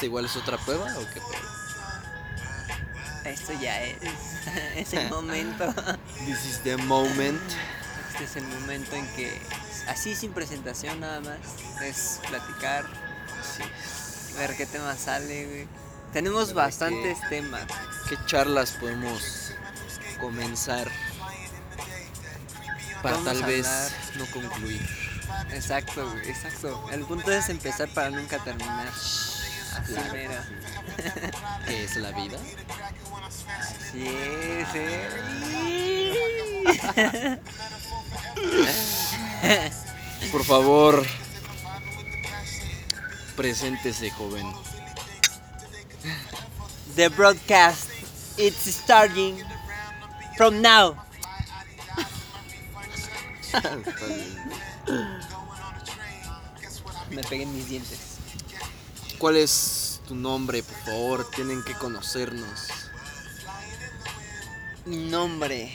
¿Esta igual es otra prueba o qué? Esto ya es, es el momento. This is the moment. Este es el momento en que, así sin presentación nada más, es platicar, Sí. ver qué tema sale, güey. Tenemos bastantes temas. ¿Qué charlas podemos comenzar para Vamos tal vez no concluir? Exacto, güey, exacto. El punto es empezar para nunca terminar. Claro. mero. ¿Qué es la vida? Así es, eh. Por favor, preséntese, joven. The broadcast, it's starting from now. Me pegué en mis dientes. ¿Cuál es tu nombre, por favor? Tienen que conocernos. Mi nombre.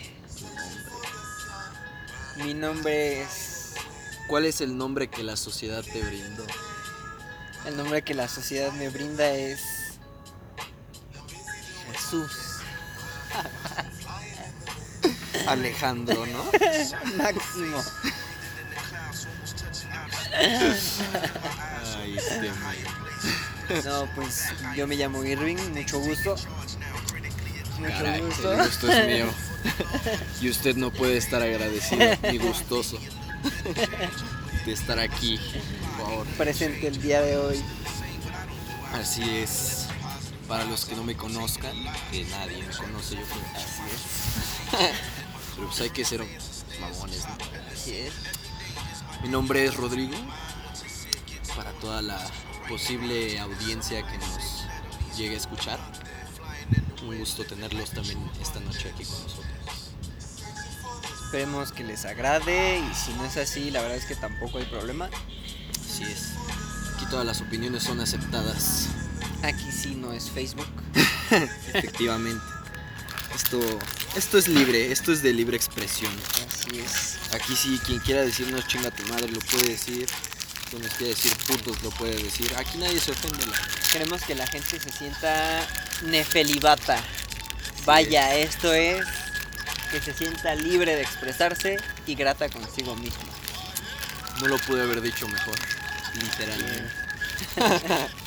Mi nombre es. ¿Cuál es el nombre que la sociedad te brindó? El nombre que la sociedad me brinda es. Jesús. Alejandro, ¿no? Máximo. Ay, este man. No, pues yo me llamo Irving, mucho gusto. Mucho Caray, gusto. el gusto es mío. Y usted no puede estar agradecido ni gustoso de estar aquí, por favor. Presente el día de hoy. Así es. Para los que no me conozcan, que nadie me conoce, yo creo. Así es. Pero pues hay que ser mamones, ¿no? Así es. Mi nombre es Rodrigo. Para toda la posible audiencia que nos llegue a escuchar. Un gusto tenerlos también esta noche aquí con nosotros. Esperemos que les agrade y si no es así, la verdad es que tampoco hay problema. Así es. Aquí todas las opiniones son aceptadas. Aquí sí no es Facebook. Efectivamente. Esto, esto es libre, esto es de libre expresión. Así es. Aquí sí, quien quiera decirnos chinga tu madre lo puede decir. Quien nos quiera decir putos lo puede decir. Aquí nadie se ofende. Queremos que la gente se sienta nefelibata. Vaya, esto es que se sienta libre de expresarse y grata consigo mismo. No lo pude haber dicho mejor. Literalmente.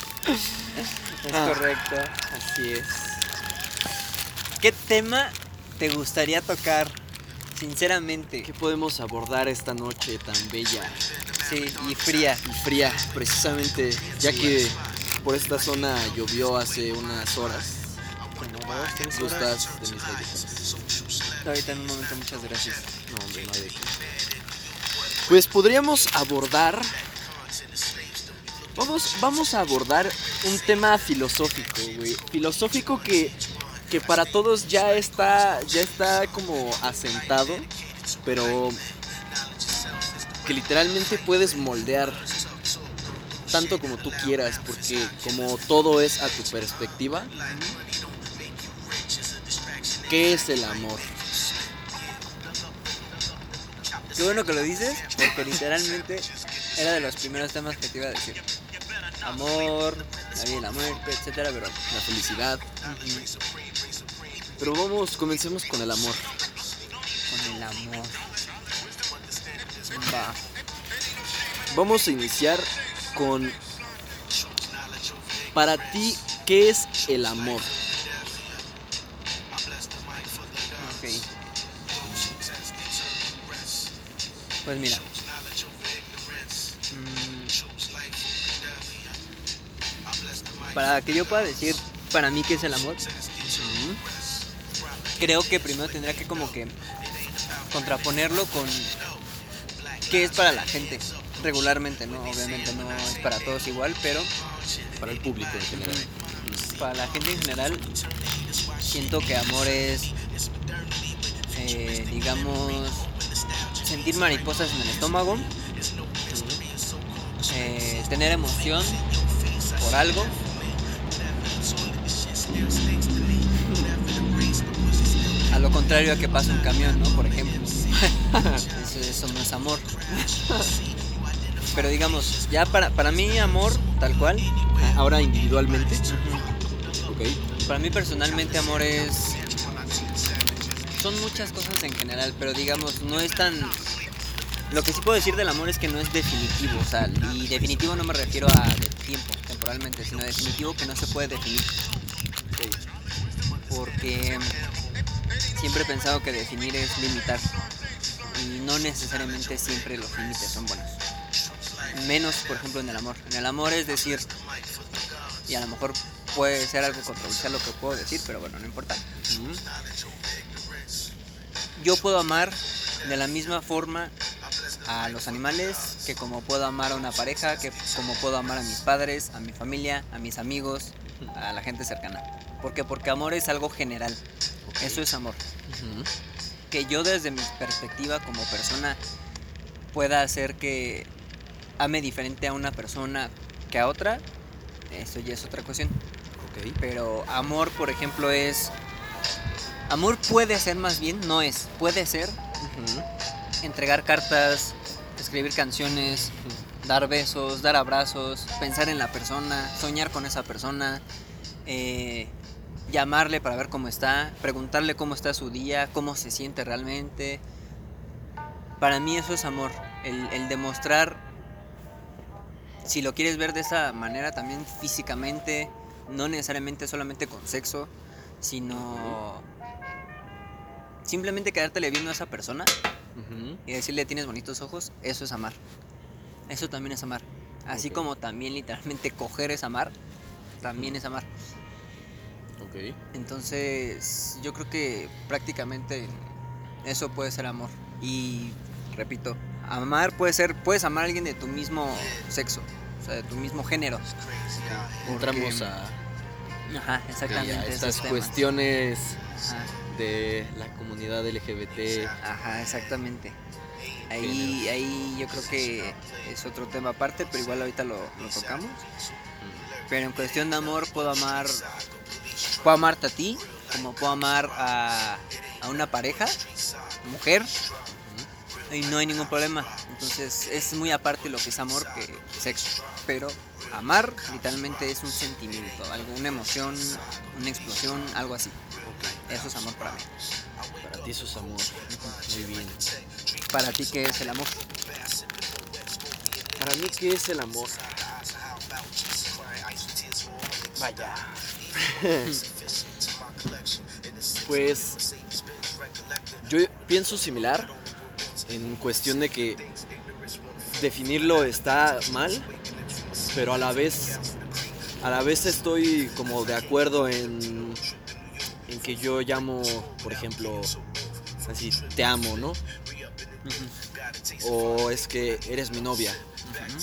Es Ah. correcto. Así es. ¿Qué tema te gustaría tocar? Sinceramente. ¿Qué podemos abordar esta noche tan bella Sí, y fría. y fría? Precisamente ya que por esta zona llovió hace unas horas. Horas. Gustas de mis. Ahorita en un momento, muchas gracias. No, hombre, no hay de qué. Pues podríamos abordar. Vamos, vamos a abordar un tema filosófico, güey. Filosófico que, que para todos ya está, ya está como asentado, pero que literalmente puedes moldear tanto como tú quieras, porque como todo es a tu perspectiva, ¿qué es el amor? Qué bueno que lo dices, porque literalmente era de los primeros temas que te iba a decir. Amor, la vida la muerte, etcétera, pero La felicidad. Pero vamos, comencemos con el amor. con el amor. Va. Vamos a iniciar con... Para ti, ¿qué es el amor? Ok. Pues mira. Mm, Para que yo pueda decir para mí qué es el amor, creo que primero tendría que como que contraponerlo con qué es para la gente regularmente, ¿no? Obviamente no es para todos igual, pero Para el público en general. para la gente en general siento que amor es eh, digamos sentir mariposas en el estómago eh, tener emoción por algo lo contrario a que pasa un camión no por ejemplo eso, eso no es amor pero digamos, ya para, para mí amor, tal cual, Ah, Ahora individualmente. Ok. para mí personalmente amor es... Son muchas cosas en general, pero digamos, no es tan... Lo que sí puedo decir del amor es que no es definitivo, o sea, y definitivo no me refiero a de tiempo, temporalmente, sino definitivo que no se puede definir. Porque siempre he pensado que definir es limitar. Y no necesariamente siempre los límites son buenos. Menos, por ejemplo, en el amor. En el amor es decir, y a lo mejor puede ser algo controversial lo que puedo decir, pero bueno, no importa. Yo puedo amar de la misma forma a los animales que como puedo amar a una pareja, que como puedo amar a mis padres, a mi familia, a mis amigos, a la gente cercana. ¿Por qué? Porque amor es algo general. Eso es amor. Que yo desde mi perspectiva como persona pueda hacer que ame diferente a una persona que a otra, eso ya es otra cuestión. Pero amor, por ejemplo, es... Amor puede ser más bien, no es, puede ser entregar cartas, escribir canciones, dar besos, dar abrazos, pensar en la persona, soñar con esa persona, eh, llamarle para ver cómo está, preguntarle cómo está su día, cómo se siente realmente. Para mí eso es amor, el, el demostrar, si lo quieres ver de esa manera también físicamente, no necesariamente solamente con sexo, sino simplemente quedártele viendo a esa persona y decirle tienes bonitos ojos, eso es amar. Eso también es amar. Así como también literalmente coger es amar, también es amar. Entonces, yo creo que prácticamente eso puede ser amor. Y repito, amar puede ser, puedes amar a alguien de tu mismo sexo, o sea, de tu mismo género. Entramos Porque- a, Ajá, exactamente. a estas cuestiones Ajá, de la comunidad LGBT. ajá, exactamente. Ahí, ahí yo creo que es otro tema aparte, pero igual ahorita lo, lo tocamos. Pero en cuestión de amor puedo amar, puedo amarte a ti, como puedo amar a, a una pareja, mujer, y no hay ningún problema. Entonces es muy aparte lo que es amor que sexo. Pero amar literalmente es un sentimiento, algo, una emoción, una explosión, algo así. Eso es amor para mí. Para ti eso es amor. Muy bien. Para ti, ¿qué es el amor? Para mí, ¿qué es el amor? Vaya. Pues yo pienso similar en cuestión de que definirlo está mal, pero a la vez a la vez estoy como de acuerdo en en que yo llamo, por ejemplo, así te amo, ¿no? O es que eres mi novia.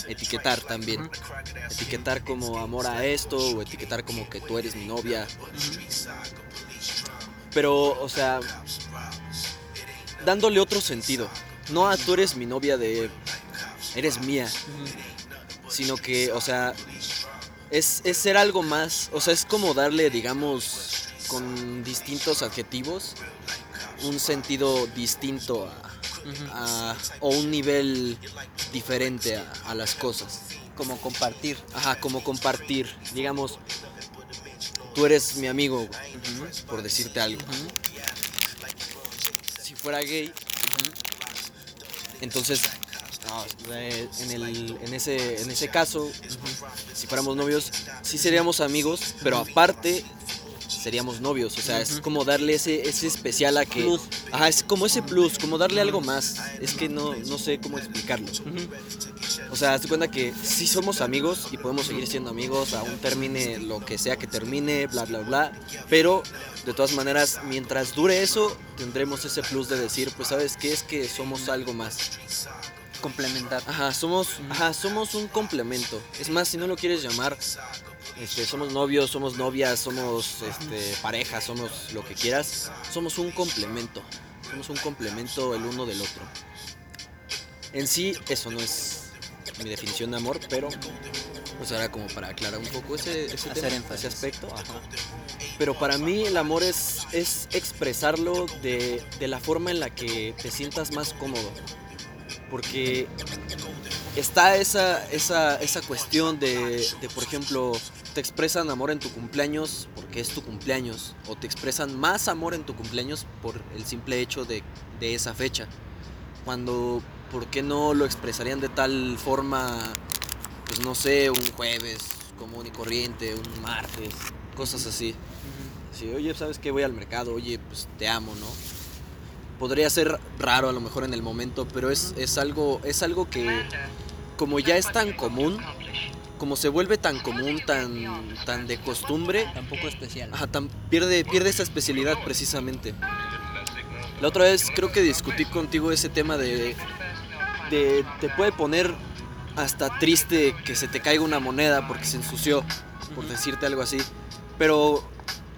Etiquetar también. Etiquetar como amor a esto o etiquetar como que tú eres mi novia. Pero, o sea, dándole otro sentido. No a tú eres mi novia de eres mía, sino que, o sea, es, es ser algo más. O sea, es como darle, digamos, con distintos adjetivos, un sentido distinto a, a- o un nivel diferente a, a las cosas. Como compartir. Ajá, como compartir. Digamos, tú eres mi amigo, por decirte algo. Si fuera gay, entonces, no, eh, en, el, en, ese, en ese caso, si fuéramos novios, sí seríamos amigos, pero aparte seríamos novios. O sea, es Ujú. como darle ese, ese especial a que... Plus. Ajá, es como ese plus, como darle algo más. Es que no, no sé cómo explicarlo. O sea, hazte cuenta que sí somos amigos y podemos seguir siendo amigos, aún termine lo que sea que termine, bla, bla, bla. Pero, de todas maneras, mientras dure eso, tendremos ese plus de decir, pues, ¿sabes qué? Es que somos algo más. Complementar. Ajá, somos, ajá, somos un complemento. Es más, si no lo quieres llamar, este, somos novios, somos novias, somos este, pareja, somos lo que quieras. Somos un complemento. Somos un complemento el uno del otro. En sí, eso no es mi definición de amor, pero pues ahora como para aclarar un poco ese, ese, Hacer tema, énfasis. ese aspecto. ajá. Pero para mí el amor es, es expresarlo de, de la forma en la que te sientas más cómodo. Porque está esa, esa, esa cuestión de, de, por ejemplo, te expresan amor en tu cumpleaños porque es tu cumpleaños, o te expresan más amor en tu cumpleaños por el simple hecho de, de esa fecha. Cuando, ¿por qué no lo expresarían de tal forma, pues no sé, un jueves común y corriente, un martes, cosas así? Sí, oye, ¿sabes qué? Voy al mercado, oye, pues te amo, ¿no? Podría ser raro a lo mejor en el momento, pero es, es, algo, es algo que como ya es tan común, como se vuelve tan común, tan, tan de costumbre, Tampoco especial. ajá, tan- pierde, pierde esa especialidad precisamente. La otra vez creo que discutí contigo ese tema de, de te puede poner hasta triste que se te caiga una moneda porque se ensució, por decirte algo así, pero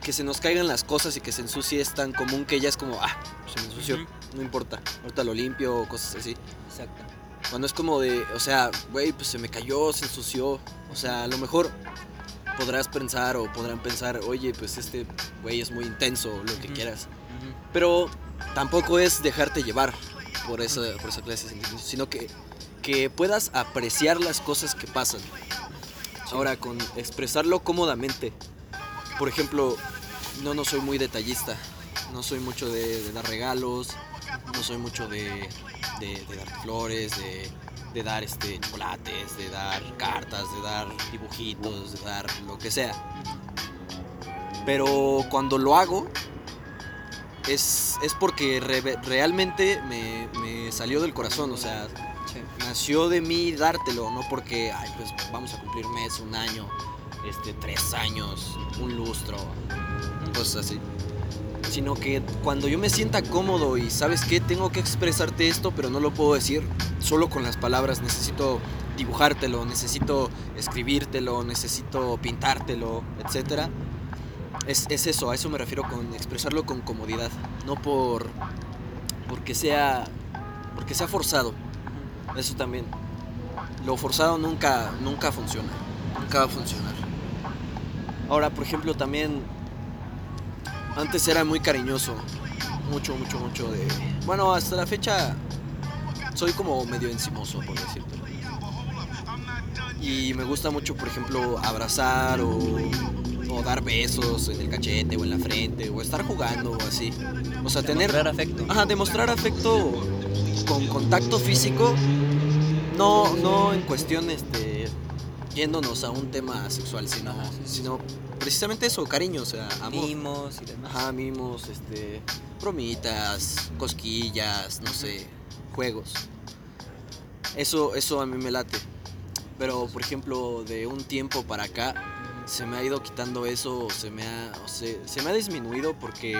que se nos caigan las cosas y que se ensucie es tan común que ya es como, ah, se me ensució, no importa, ahorita lo limpio o cosas así. Exacto. Cuando es como de, o sea, güey, pues se me cayó, se ensució. O sea, a lo mejor podrás pensar o podrán pensar, oye, pues este güey es muy intenso, lo que quieras. Pero tampoco es dejarte llevar por esa, por esa clase de sentimientos, sino que, que puedas apreciar las cosas que pasan. Ahora, con expresarlo cómodamente. Por ejemplo, no, no soy muy detallista. No soy mucho de, de dar regalos. No soy mucho de, de- de dar flores, de, de dar este, chocolates, de dar cartas, de dar dibujitos, de dar lo que sea. Pero cuando lo hago, es, es porque re- realmente me, me salió del corazón. O sea, Sí. nació de mí dártelo, no porque, ay, pues vamos a cumplir mes, un año, este, tres años, un lustro, cosas así. Sino que cuando yo me sienta cómodo y sabes que tengo que expresarte esto, pero no lo puedo decir solo con las palabras, necesito dibujártelo, necesito escribírtelo, necesito pintártelo, etc. Es, es eso, a eso me refiero con expresarlo con comodidad, no por porque sea porque sea forzado. Eso también. Lo forzado nunca, nunca funciona. Nunca va a funcionar. Ahora, por ejemplo, también. Antes era muy cariñoso. Mucho, mucho, mucho de. Bueno, hasta la fecha. Soy como medio encimoso, por decirlo. Y me gusta mucho, por ejemplo, abrazar o, o dar besos en el cachete o en la frente o estar jugando o así. O sea, tener. Demostrar afecto. Ajá, demostrar afecto con contacto físico, no, no en cuestión este, yéndonos a un tema sexual, sino, Ajá, sí, sí, sino precisamente eso, cariño, o sea, amor. Mimos y demás. Ajá, mimos, este, bromitas, cosquillas, no sé, juegos. Eso, eso a mí me late. Pero, por ejemplo, de un tiempo para acá, se me ha ido quitando eso, se me ha, o se, se me ha disminuido porque,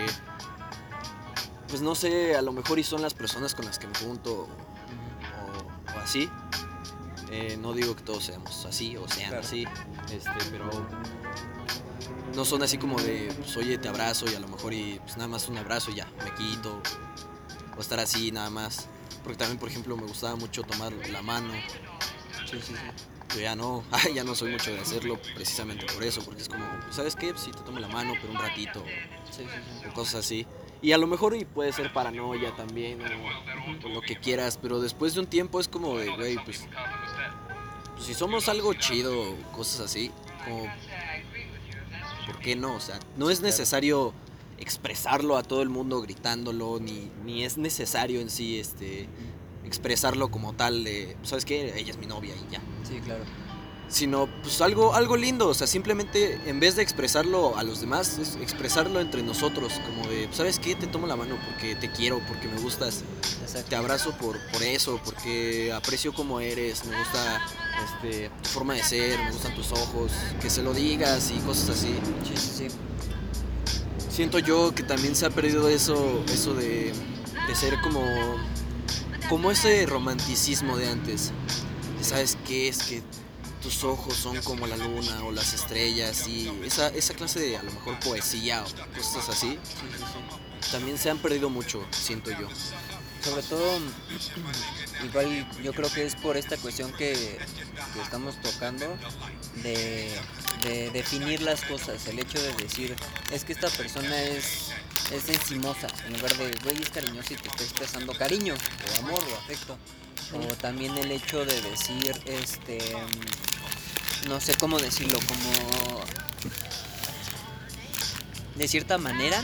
pues no sé, a lo mejor y son las personas con las que me junto o, o así. Eh, no digo que todos seamos así o sean Claro. así, este, pero no son así como de, pues oye, te abrazo y a lo mejor y pues nada más un abrazo y ya, me quito. O estar así nada más. Porque también, por ejemplo, me gustaba mucho tomar la mano. Sí, sí, sí. Yo ya no, ya no soy mucho de hacerlo precisamente por eso, porque es como, ¿sabes qué? Pues sí, te tomo la mano, pero un ratito, Sí, sí, sí. o cosas así. Y a lo mejor y puede ser paranoia también, o, o lo que quieras, pero después de un tiempo es como de, güey, pues, pues, si somos algo chido, cosas así, como, ¿por qué no? O sea, no es necesario expresarlo a todo el mundo gritándolo, ni, ni es necesario en sí, este, expresarlo como tal de, ¿sabes qué? Ella es mi novia y ya Sí, claro. Sino pues algo, algo lindo, o sea, simplemente en vez de expresarlo a los demás, es expresarlo entre nosotros, como de, ¿sabes qué? Te tomo la mano porque te quiero, porque me gustas, Exacto. te abrazo por, por eso, porque aprecio como eres, me gusta este, tu forma de ser, me gustan tus ojos, que se lo digas y cosas así. Sí, sí, sí. Siento yo que también se ha perdido eso, eso de, de ser como, como ese romanticismo de antes. ¿Sabes qué? Es que tus ojos son como la luna o las estrellas y esa, esa clase de a lo mejor poesía o cosas así, Sí, sí, sí. también se han perdido mucho, siento yo. Sobre todo, igual yo creo que es por esta cuestión que, que estamos tocando de, de definir las cosas, el hecho de decir, es que esta persona es, es encimosa, en lugar de, güey, es cariñosa y te está expresando cariño, o amor, o afecto. O también el hecho de decir, este, no sé cómo decirlo, como de cierta manera,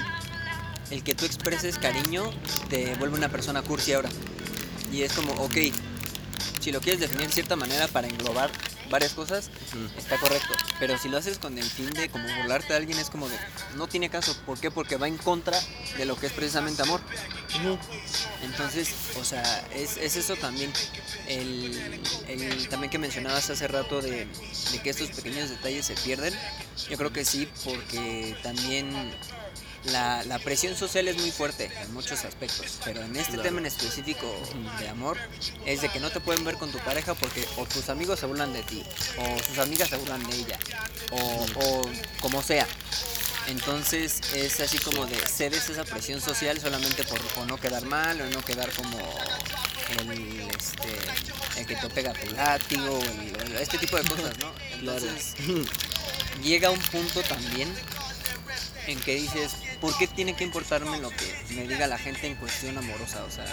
el que tú expreses cariño te vuelve una persona cursi ahora. Y es como, ok, si lo quieres definir de cierta manera para englobar varias cosas, está correcto. Pero si lo haces con el fin de como burlarte de alguien, es como de, no tiene caso. ¿Por qué? Porque va en contra de lo que es precisamente amor. Entonces, o sea, es, es eso también. El, el, también que mencionabas hace rato de, de que estos pequeños detalles se pierden. Yo creo que sí, porque también la, la, presión social es muy fuerte en muchos aspectos, pero en este tema en específico de amor es de que no te pueden ver con tu pareja porque o tus amigos se burlan de ti, o sus amigas se burlan de ella, o, o como sea. Entonces es así como de cedes esa presión social solamente por o no quedar mal o no quedar como el, este, el que te pega tu látigo, el, este tipo de cosas, ¿no? Entonces llega un punto también en que dices, ¿por qué tiene que importarme lo que me diga la gente en cuestión amorosa? O sea,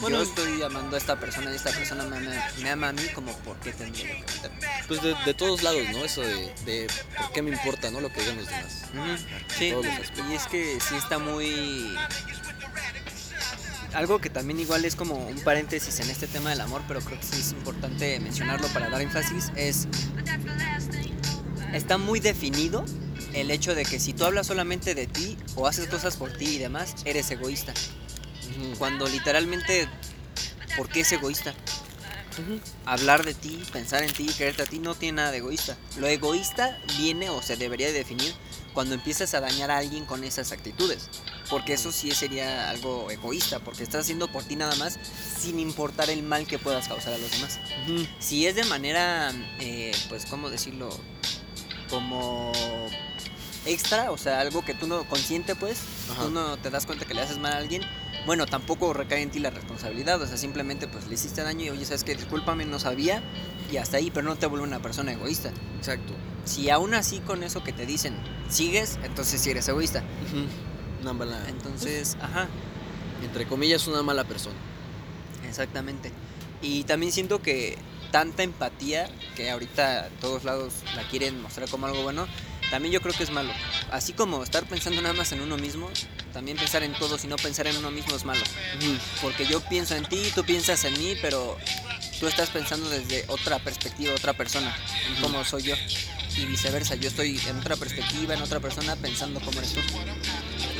bueno, yo estoy amando a esta persona y esta persona me ama, me ama a mí, como ¿por qué tendría que meterme? Pues de, de, todos lados, ¿no? Eso de, de, ¿por qué me importa, no? Lo que digan los demás. Uh -huh. Sí, y es que sí está muy... Algo que también igual es como un paréntesis en este tema del amor, pero creo que sí es importante mencionarlo para dar énfasis, es... Está muy definido el hecho de que si tú hablas solamente de ti o haces cosas por ti y demás, eres egoísta. Uh -huh. Cuando literalmente, ¿por qué es egoísta? Uh -huh. Hablar de ti, pensar en ti, quererte a ti no tiene nada de egoísta. Lo egoísta viene o se debería definir cuando empiezas a dañar a alguien con esas actitudes. Porque eso sí sería algo egoísta, porque estás haciendo por ti nada más sin importar el mal que puedas causar a los demás. Uh -huh. Si es de manera, eh, pues, ¿cómo decirlo? Como extra, o sea, algo que tú no consciente, pues, Ajá. tú no te das cuenta que le haces mal a alguien, bueno, tampoco recae en ti la responsabilidad, o sea, simplemente pues le hiciste daño y oye, sabes que discúlpame, no sabía y hasta ahí, pero no te vuelve una persona egoísta. Exacto. Si aún así con eso que te dicen sigues, entonces sí eres egoísta. Uh -huh. Una mala. Entonces, ajá. Entre comillas, una mala persona. Exactamente. Y también siento que tanta empatía que ahorita todos lados la quieren mostrar como algo bueno, también yo creo que es malo. Así como estar pensando nada más en uno mismo, también pensar en todos y no pensar en uno mismo es malo. Porque yo pienso en ti, tú piensas en mí, pero tú estás pensando desde otra perspectiva, otra persona, en cómo soy yo. Y viceversa, yo estoy en otra perspectiva, en otra persona, pensando cómo eres tú.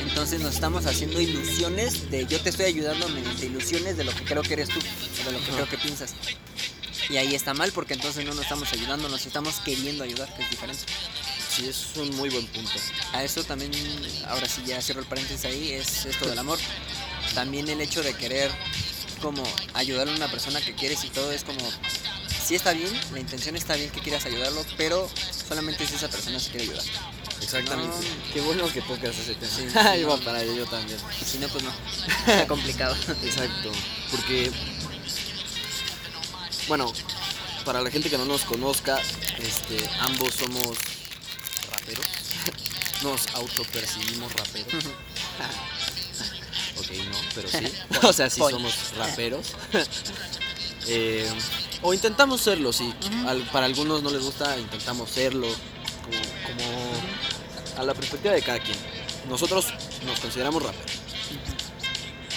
Entonces nos estamos haciendo ilusiones de yo te estoy ayudando mediante ilusiones de lo que creo que eres tú, o de lo que creo que piensas. Y ahí está mal porque entonces no nos estamos ayudando, nos estamos queriendo ayudar, que es diferente. Sí, es un muy buen punto. A eso también, ahora sí ya cierro el paréntesis ahí, es esto del amor. También el hecho de querer como ayudar a una persona que quieres y todo es como, sí está bien, la intención está bien que quieras ayudarlo, pero solamente si esa persona se quiere ayudar. Exactamente. No, Qué bueno que tocas ese tema. Sí, sí, Iba no. para ello también. Si no, pues no. Está complicado. Exacto. Porque, bueno, para la gente que no nos conozca, este, ambos somos raperos. Nos autopercibimos raperos. ok, no, pero sí. o sea, sí somos raperos. eh, o intentamos serlo, sí. Al, para algunos no les gusta, intentamos serlo. Como, como, a la perspectiva de cada quien. Nosotros nos consideramos raperos.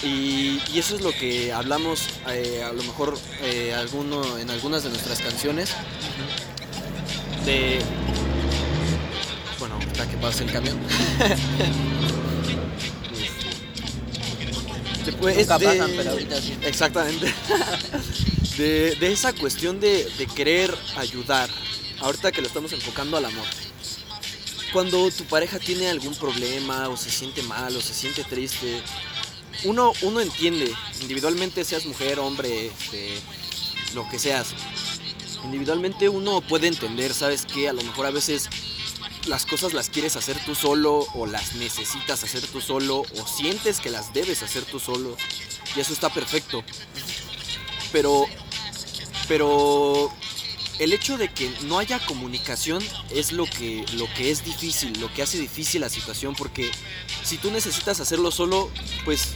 Y, y, eso es lo que hablamos eh, a lo mejor eh, alguno, en algunas de nuestras canciones. De hasta que pase el camión. Después Nunca de, pasan, pero ahorita sí. Exactamente. De, de esa cuestión de, de, querer ayudar. Ahorita que lo estamos enfocando al amor. Cuando tu pareja tiene algún problema o se siente mal o se siente triste, uno, uno entiende, individualmente seas mujer, hombre, este, lo que seas. Individualmente uno puede entender, ¿sabes qué? A lo mejor a veces las cosas las quieres hacer tú solo o las necesitas hacer tú solo o sientes que las debes hacer tú solo y eso está perfecto. Pero pero el hecho de que no haya comunicación es lo que lo que es difícil, lo que hace difícil la situación porque si tú necesitas hacerlo solo, pues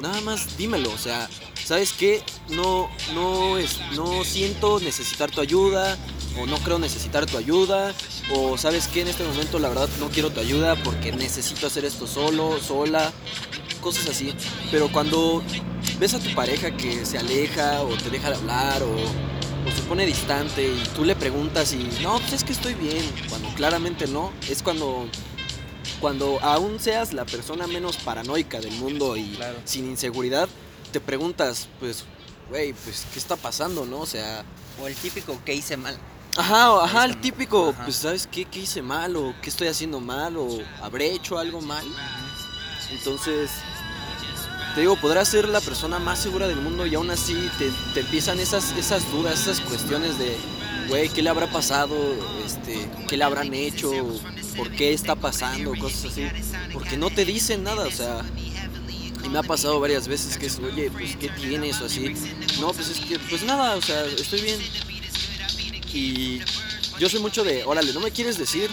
nada más dímelo, o sea, ¿sabes qué? No, no, es, no siento necesitar tu ayuda, o no creo necesitar tu ayuda, o sabes qué, en este momento la verdad no quiero tu ayuda porque necesito hacer esto solo, sola, cosas así. Pero cuando ves a tu pareja que se aleja o te deja de hablar o, o se pone distante y tú le preguntas y no, pues es que estoy bien, cuando claramente no, es cuando cuando aún seas la persona menos paranoica del mundo y Claro. sin inseguridad, te preguntas, pues, güey, pues, ¿qué está pasando, no? O sea, O el típico que hice mal. Ajá, ajá, el típico, ajá. pues, ¿sabes qué? ¿Qué hice mal? ¿O qué estoy haciendo mal? ¿O habré hecho algo mal? Entonces, te digo, podrás ser la persona más segura del mundo y aún así te, te empiezan esas, esas dudas, esas cuestiones de, güey, ¿qué le habrá pasado? Este, ¿Qué le habrán hecho? ¿Por qué está pasando? Cosas así. Porque no te dicen nada, o sea, y me ha pasado varias veces que es, oye, pues, ¿qué tienes? O así. No, pues es que, pues nada, o sea, estoy bien. Y yo soy mucho de, órale, ¿no me quieres decir?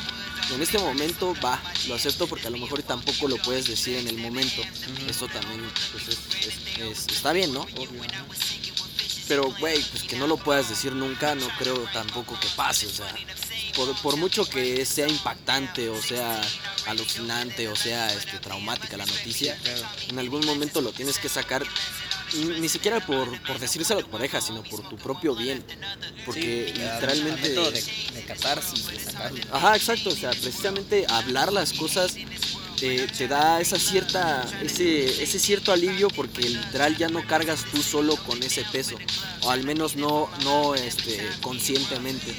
En este momento, va, lo acepto porque a lo mejor tampoco lo puedes decir en el momento. Eso también, pues, es- es- es- está bien, ¿no? Pero, güey, pues que no lo puedas decir nunca, no creo tampoco que pase, o sea, por, por mucho que sea impactante o sea alucinante o sea este, traumática la noticia, Claro. en algún momento lo tienes que sacar, ni, siquiera por, por decírselo a tu pareja, sino por tu propio bien, porque Sí, literalmente... de, de catarsis, de sacarlo. Ajá, exacto, o sea, precisamente hablar las cosas te, te da esa cierta, ese, ese cierto alivio porque literal ya no cargas tú solo con ese peso, o al menos no, no este, conscientemente,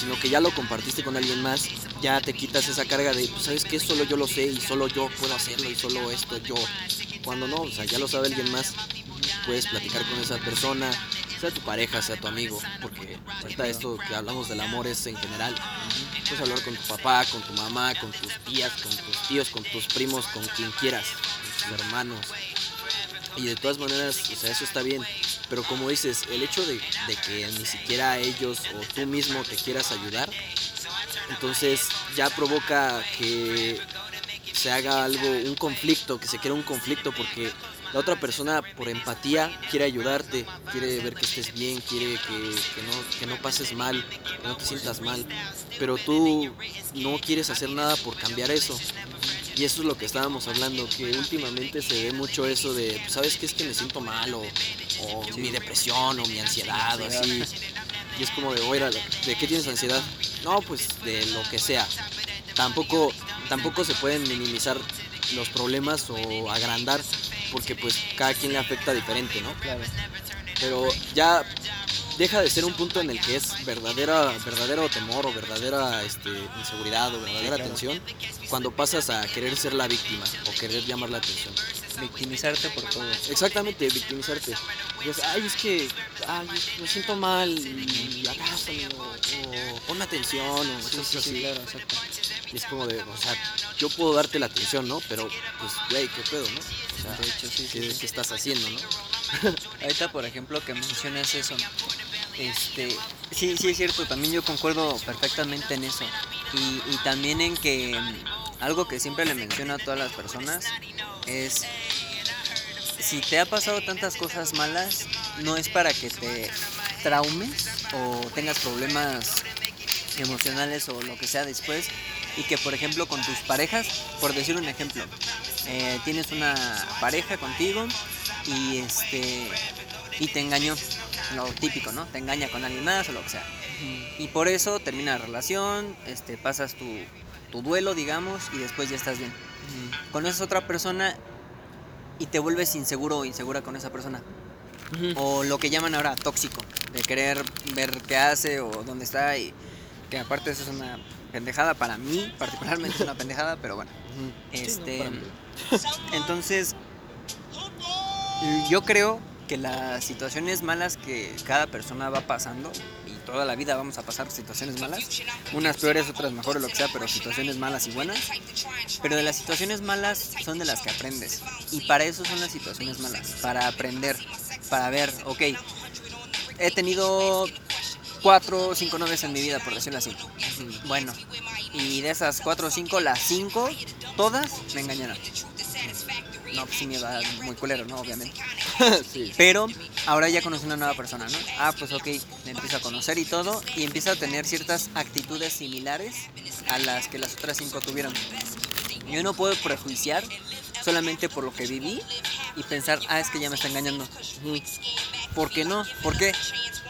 sino que ya lo compartiste con alguien más, ya te quitas esa carga de, pues, sabes que solo yo lo sé y solo yo puedo hacerlo y solo esto yo, cuando no, o sea, ya lo sabe alguien más, puedes platicar con esa persona, sea tu pareja, sea tu amigo, porque ahorita esto que hablamos del amor es en general. Puedes hablar con tu papá, con tu mamá, con tus tías, con tus tíos, con tus primos, con quien quieras, con hermanos. Y de todas maneras, o sea, eso está bien. Pero como dices, el hecho de, de que ni siquiera ellos o tú mismo te quieras ayudar, entonces ya provoca que se haga algo, un conflicto, que se crea un conflicto porque la otra persona por empatía quiere ayudarte, quiere ver que estés bien, quiere que, que no, que no pases mal, que no te sientas mal, pero tú no quieres hacer nada por cambiar eso. Y eso es lo que estábamos hablando, que últimamente se ve mucho eso de, ¿sabes qué es que me siento mal? O, o mi depresión, o mi ansiedad, o así. Y es como de, oiga, ¿de qué tienes ansiedad? No, pues de lo que sea. Tampoco, tampoco se pueden minimizar los problemas o agrandar, porque pues cada quien le afecta diferente, ¿no? Claro. Pero ya deja de ser un punto en el que es verdadera, verdadero temor o verdadera este, inseguridad o verdadera claro. tensión cuando pasas a querer ser la víctima o querer llamar la atención. Victimizarte por todo. Exactamente, victimizarte. Y es, ay, es que ay, me siento mal y abrázame o, o ponme atención o cosas así. claro, exacto. Y es como de, o sea, yo puedo darte la atención, ¿no? Pero, pues, güey, ¿qué pedo, no? O sea, De hecho, sí, sí, ¿qué, sí. qué estás haciendo, no? Ahorita, por ejemplo, que mencionas eso, este, sí, sí es cierto, también yo concuerdo perfectamente en eso. Y, y también en que mm, algo que siempre le menciono a todas las personas es, si te ha pasado tantas cosas malas, no es para que te traumes o tengas problemas emocionales o lo que sea después y que por ejemplo con tus parejas, por decir un ejemplo, eh, tienes una pareja contigo y este y te engañó, lo típico, ¿no? Te engaña con alguien más o lo que sea. Y por eso termina la relación, este, pasas tu, tu duelo, digamos, y después ya estás bien. Conoces a otra persona y te vuelves inseguro o insegura con esa persona. O lo que llaman ahora tóxico, de querer ver qué hace o dónde está y que aparte eso es una pendejada para mí, particularmente es una pendejada, pero bueno. Este, entonces, yo creo que las situaciones malas que cada persona va pasando, y toda la vida vamos a pasar situaciones malas, unas peores, otras mejores, lo que sea, pero situaciones malas y buenas, pero de las situaciones malas son de las que aprendes. Y para eso son las situaciones malas, para aprender, para ver, ok, he tenido cuatro o cinco novias en mi vida, por decirlo así. Bueno, y de esas cuatro o cinco, las cinco, todas me engañaron. no, pues sí me va muy culero, ¿no? Obviamente. Pero ahora ya conoce una nueva persona, ¿no? Ah, pues ok, le empieza a conocer y todo, y empieza a tener ciertas actitudes similares a las que las otras cinco tuvieron. Yo no puedo prejuiciar solamente por lo que viví y pensar, ah, es que ya me está engañando. ¿Por qué no? ¿Por qué?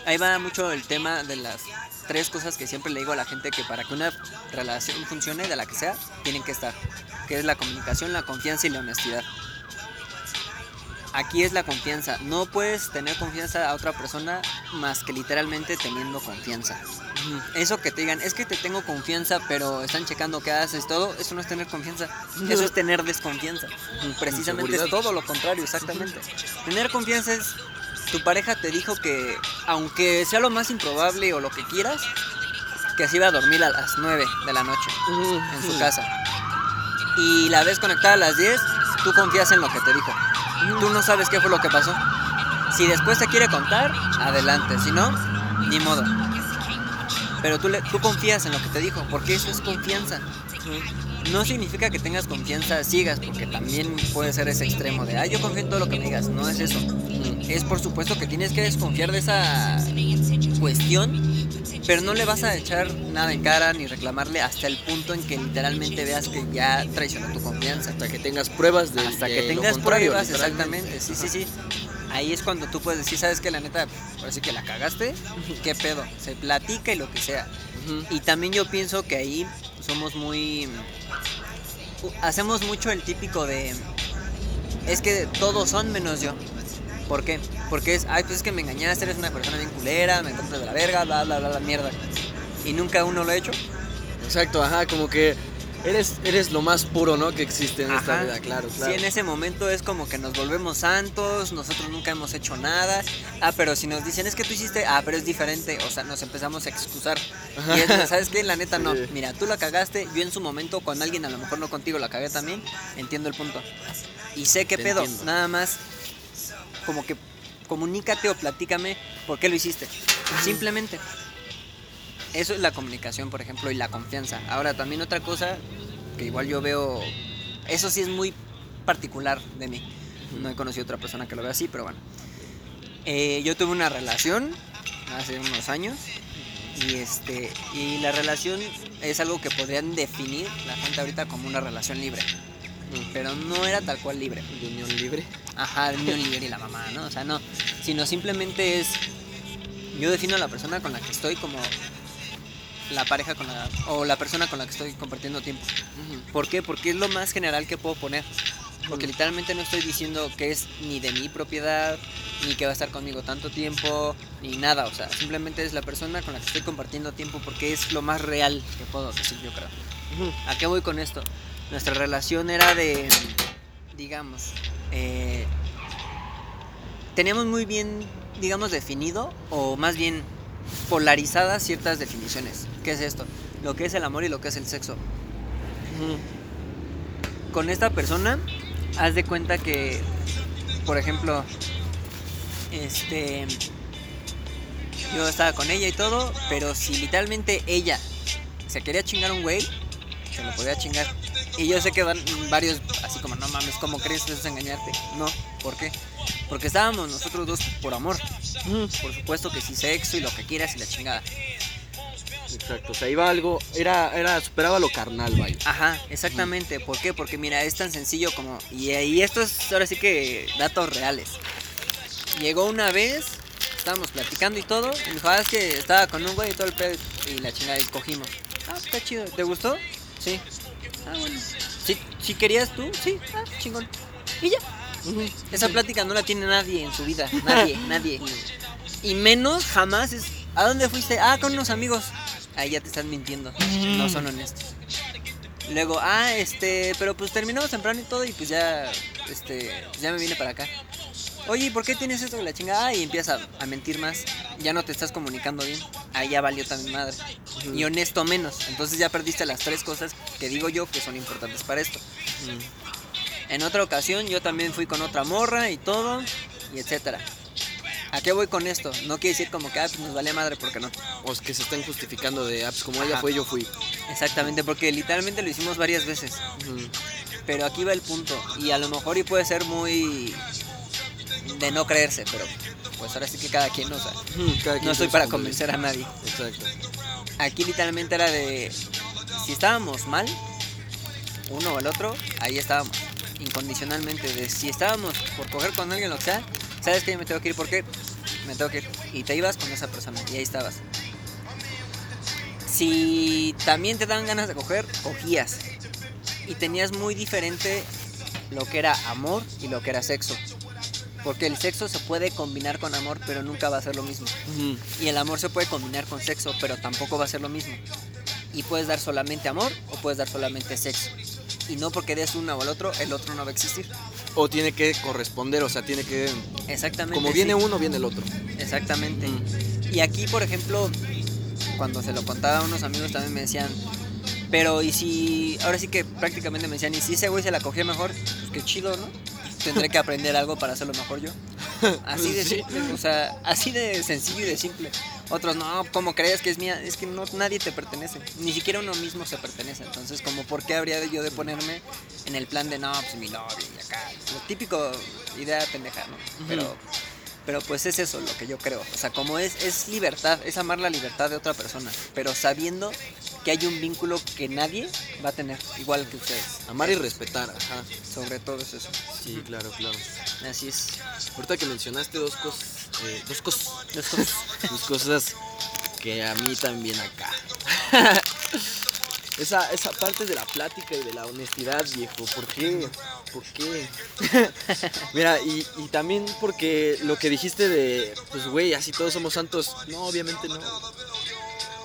Ahí va mucho el tema de las tres cosas que siempre le digo a la gente que para que una relación funcione, de la que sea, tienen que estar. Que es la comunicación, la confianza y la honestidad. Aquí es la confianza. No puedes tener confianza a otra persona más que literalmente teniendo confianza. Eso que te digan, es que te tengo confianza, pero están checando qué haces, todo, eso no es tener confianza. Eso es tener desconfianza. Precisamente es todo lo contrario, exactamente. Tener confianza es tu pareja te dijo que, aunque sea lo más improbable o lo que quieras, que se iba a dormir a las 9 de la noche en su casa. Y la ves conectada a las 10, tú confías en lo que te dijo. Tú no sabes qué fue lo que pasó. Si después te quiere contar, adelante. Si no, ni modo. Pero tú, le, tú confías en lo que te dijo, porque eso es confianza. No significa que tengas confianza ciegas, porque también puede ser ese extremo de, ah, yo confío en todo lo que me digas. No es eso. Es por supuesto que tienes que desconfiar de esa cuestión, pero no le vas a echar nada en cara ni reclamarle hasta el punto en que literalmente veas que ya traicionó tu confianza. Hasta que tengas pruebas de Hasta de que tengas pruebas, exactamente. Sí, sí, sí. Ahí es cuando tú puedes decir, ¿sabes que La neta, sí que la cagaste. ¿Qué pedo? Se platica y lo que sea. Y también yo pienso que ahí somos muy... Hacemos mucho el típico de... Es que todos son menos yo. ¿Por qué? Porque es, ay, pues es que me engañaste, eres una persona bien culera, me encuentras de la verga, bla, bla, bla, bla, mierda. Y nunca uno lo ha hecho. Exacto, ajá, como que eres, eres lo más puro, ¿no? Que existe en esta Ajá. vida, claro, claro. Sí, en ese momento es como que nos volvemos santos, nosotros nunca hemos hecho nada. Ah, pero si nos dicen es que tú hiciste, ah, pero es diferente, o sea, nos empezamos a excusar. Y es, ¿sabes qué? La neta no. Sí. Mira, tú la cagaste, yo en su momento con alguien, a lo mejor no contigo, la cagué también, entiendo el punto. Y sé qué Te pedo, entiendo. nada más como que comunícate o platícame por qué lo hiciste. Simplemente. Eso es la comunicación, por ejemplo, y la confianza. Ahora, también otra cosa que igual yo veo, eso sí es muy particular de mí. No he conocido otra persona que lo vea así, pero bueno. Eh, yo tuve una relación hace unos años y este y la relación es algo que podrían definir la gente ahorita como una relación libre. Pero no era tal cual libre. De unión libre. Ajá, de unión libre y la mamá, ¿no? O sea, no, sino simplemente es yo defino a la persona con la que estoy como la pareja con la o la persona con la que estoy compartiendo tiempo. ¿Por qué? Porque es lo más general que puedo poner. Porque literalmente no estoy diciendo que es ni de mi propiedad, ni que va a estar conmigo tanto tiempo, ni nada. O sea, simplemente es la persona con la que estoy compartiendo tiempo porque es lo más real que puedo decir, yo creo. ¿A qué voy con esto? Nuestra relación era de, digamos, eh, teníamos muy bien, digamos, definido, o más bien polarizadas ciertas definiciones. ¿Qué es esto? Lo que es el amor y lo que es el sexo. Con esta persona, haz de cuenta que, por ejemplo, este, yo estaba con ella y todo, pero si literalmente ella se quería chingar un güey, se lo podía chingar. Y yo sé que van varios así como, no mames, ¿cómo crees que eso es engañarte? No, ¿por qué? Porque estábamos nosotros dos por amor. Por supuesto que sí, sexo y lo que quieras y la chingada. Exacto, o sea, iba algo, era, era, superaba lo carnal, vaya. Ajá, exactamente. ¿Por qué? Porque mira, es tan sencillo como... Y, y esto es ahora sí que datos reales. Llegó una vez, estábamos platicando y todo, y me dijo, ah, es que estaba con un güey y todo el pedo, y la chingada, y cogimos. Ah, está chido, ¿te gustó? Sí. Ah, bueno. ¿Sí, sí querías tú? Sí, ah, chingón. Y ya. Esa plática no la tiene nadie en su vida, nadie, nadie. Y menos jamás es, ¿a dónde fuiste? Ah, con unos amigos. Ahí ya te están mintiendo, no son honestos. Luego, ah, este, pero pues terminamos temprano y todo y pues ya, este, ya me vine para acá. Oye, ¿y por qué tienes esto de la chingada? Ah, y empieza a mentir más. Ya no te estás comunicando bien. Ahí ya valió también madre. Y honesto menos. Entonces ya perdiste las tres cosas que digo yo que son importantes para esto. En otra ocasión yo también fui con otra morra y todo, y etcétera. ¿A qué voy con esto? No quiere decir como que ah, pues nos vale madre porque no. O es que se están justificando de apps como ella Ajá. fue, yo fui. Exactamente, porque literalmente lo hicimos varias veces. Pero aquí va el punto. Y a lo mejor y puede ser muy de no creerse, pero pues ahora sí que cada quien, o sea, Cada quien no estoy para convencer a nadie. Exacto. Aquí literalmente era de si estábamos mal, uno o el otro, ahí estábamos. Incondicionalmente. De si estábamos por coger con alguien lo que sea, sabes que yo me tengo que ir porque me tengo que ir. Y te ibas con esa persona y ahí estabas. Si también te daban ganas de coger, cogías. Y tenías muy diferente lo que era amor y lo que era sexo. Porque el sexo se puede combinar con amor, pero nunca va a ser lo mismo. Y el amor se puede combinar con sexo, pero tampoco va a ser lo mismo. Y puedes dar solamente amor o puedes dar solamente sexo. Y no porque des uno o el otro, el otro no va a existir. O tiene que corresponder, o sea, tiene que... Exactamente. Como sí. viene uno, viene el otro. Exactamente. Mm. Y aquí, por ejemplo, cuando se lo contaba a unos amigos también me decían, pero y si, ahora sí que prácticamente me decían, y si ese güey se la cogía mejor, pues qué chido, ¿no? Tendré que aprender algo para hacerlo mejor yo. Así de simple, o sea, así de sencillo y de simple. Otros, no, ¿cómo crees que es mía? Es que no, nadie te pertenece. Ni siquiera uno mismo se pertenece. Entonces, como, ¿por qué habría yo de ponerme en el plan de, no, pues mi novia y acá? Lo típico idea pendeja, ¿no? Pero, pero pues es eso lo que yo creo. O sea, como es, es libertad, es amar la libertad de otra persona. Pero sabiendo que hay un vínculo que nadie va a tener, igual que ustedes. Amar y respetar, ajá. Sobre todo es eso. Sí, claro, claro. Así es. Ahorita que mencionaste dos cosas, eh, dos cosas, Dos cosas. dos cosas que a mí también acá. esa, esa parte de la plática y de la honestidad, viejo, ¿por qué? ¿Por qué? Mira, y, y también porque lo que dijiste de, pues güey, así todos somos santos, no, obviamente no.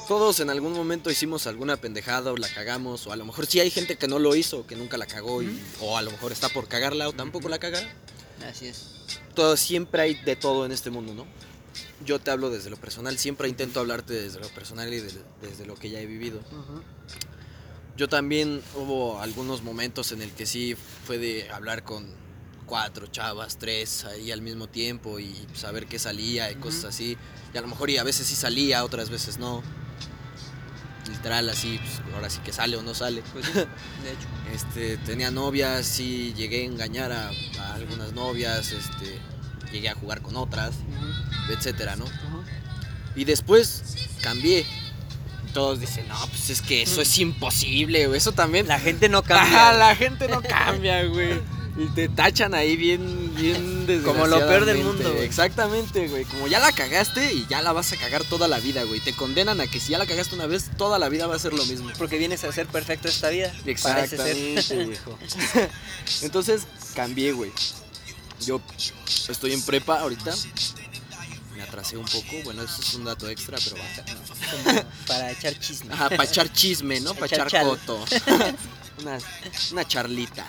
Todos en algún momento hicimos alguna pendejada o la cagamos, o a lo mejor sí hay gente que no lo hizo, que nunca la cagó, y- o a lo mejor está por cagarla o tampoco la cagará Así es. todo, siempre hay de todo en este mundo, ¿no? Yo te hablo desde lo personal, siempre intento hablarte desde lo personal y de- desde lo que ya he vivido. Yo también hubo algunos momentos en el que sí fue de hablar con cuatro chavas, tres ahí al mismo tiempo y saber qué salía y cosas Ujú. así. Y a lo mejor y a veces sí salía, otras veces no. Literal así, pues ahora sí que sale o no sale. Pues sí, de hecho. Este, tenía novias, sí llegué a engañar a, a algunas novias, este, llegué a jugar con otras, etcétera, ¿no? Y después cambié. Todos dicen, no, pues es que eso es imposible, güey. Eso también. La gente no Ajá, cambia. la gente no cambia, güey. Y te tachan ahí bien, bien Como lo peor del mundo, güey. Exactamente, güey. Como ya la cagaste y ya la vas a cagar toda la vida, güey. Te condenan a que si ya la cagaste una vez, toda la vida va a ser lo mismo. Porque vienes a ser perfecto esta vida. Parece ser. Exactamente, viejo. Entonces cambié, güey. Yo estoy en prepa ahorita. Me atrasé un poco. Bueno, eso es un dato extra, pero va. Para echar chisme. Ajá, para echar chisme, ¿no? Para Echar echar coto. una, una charlita.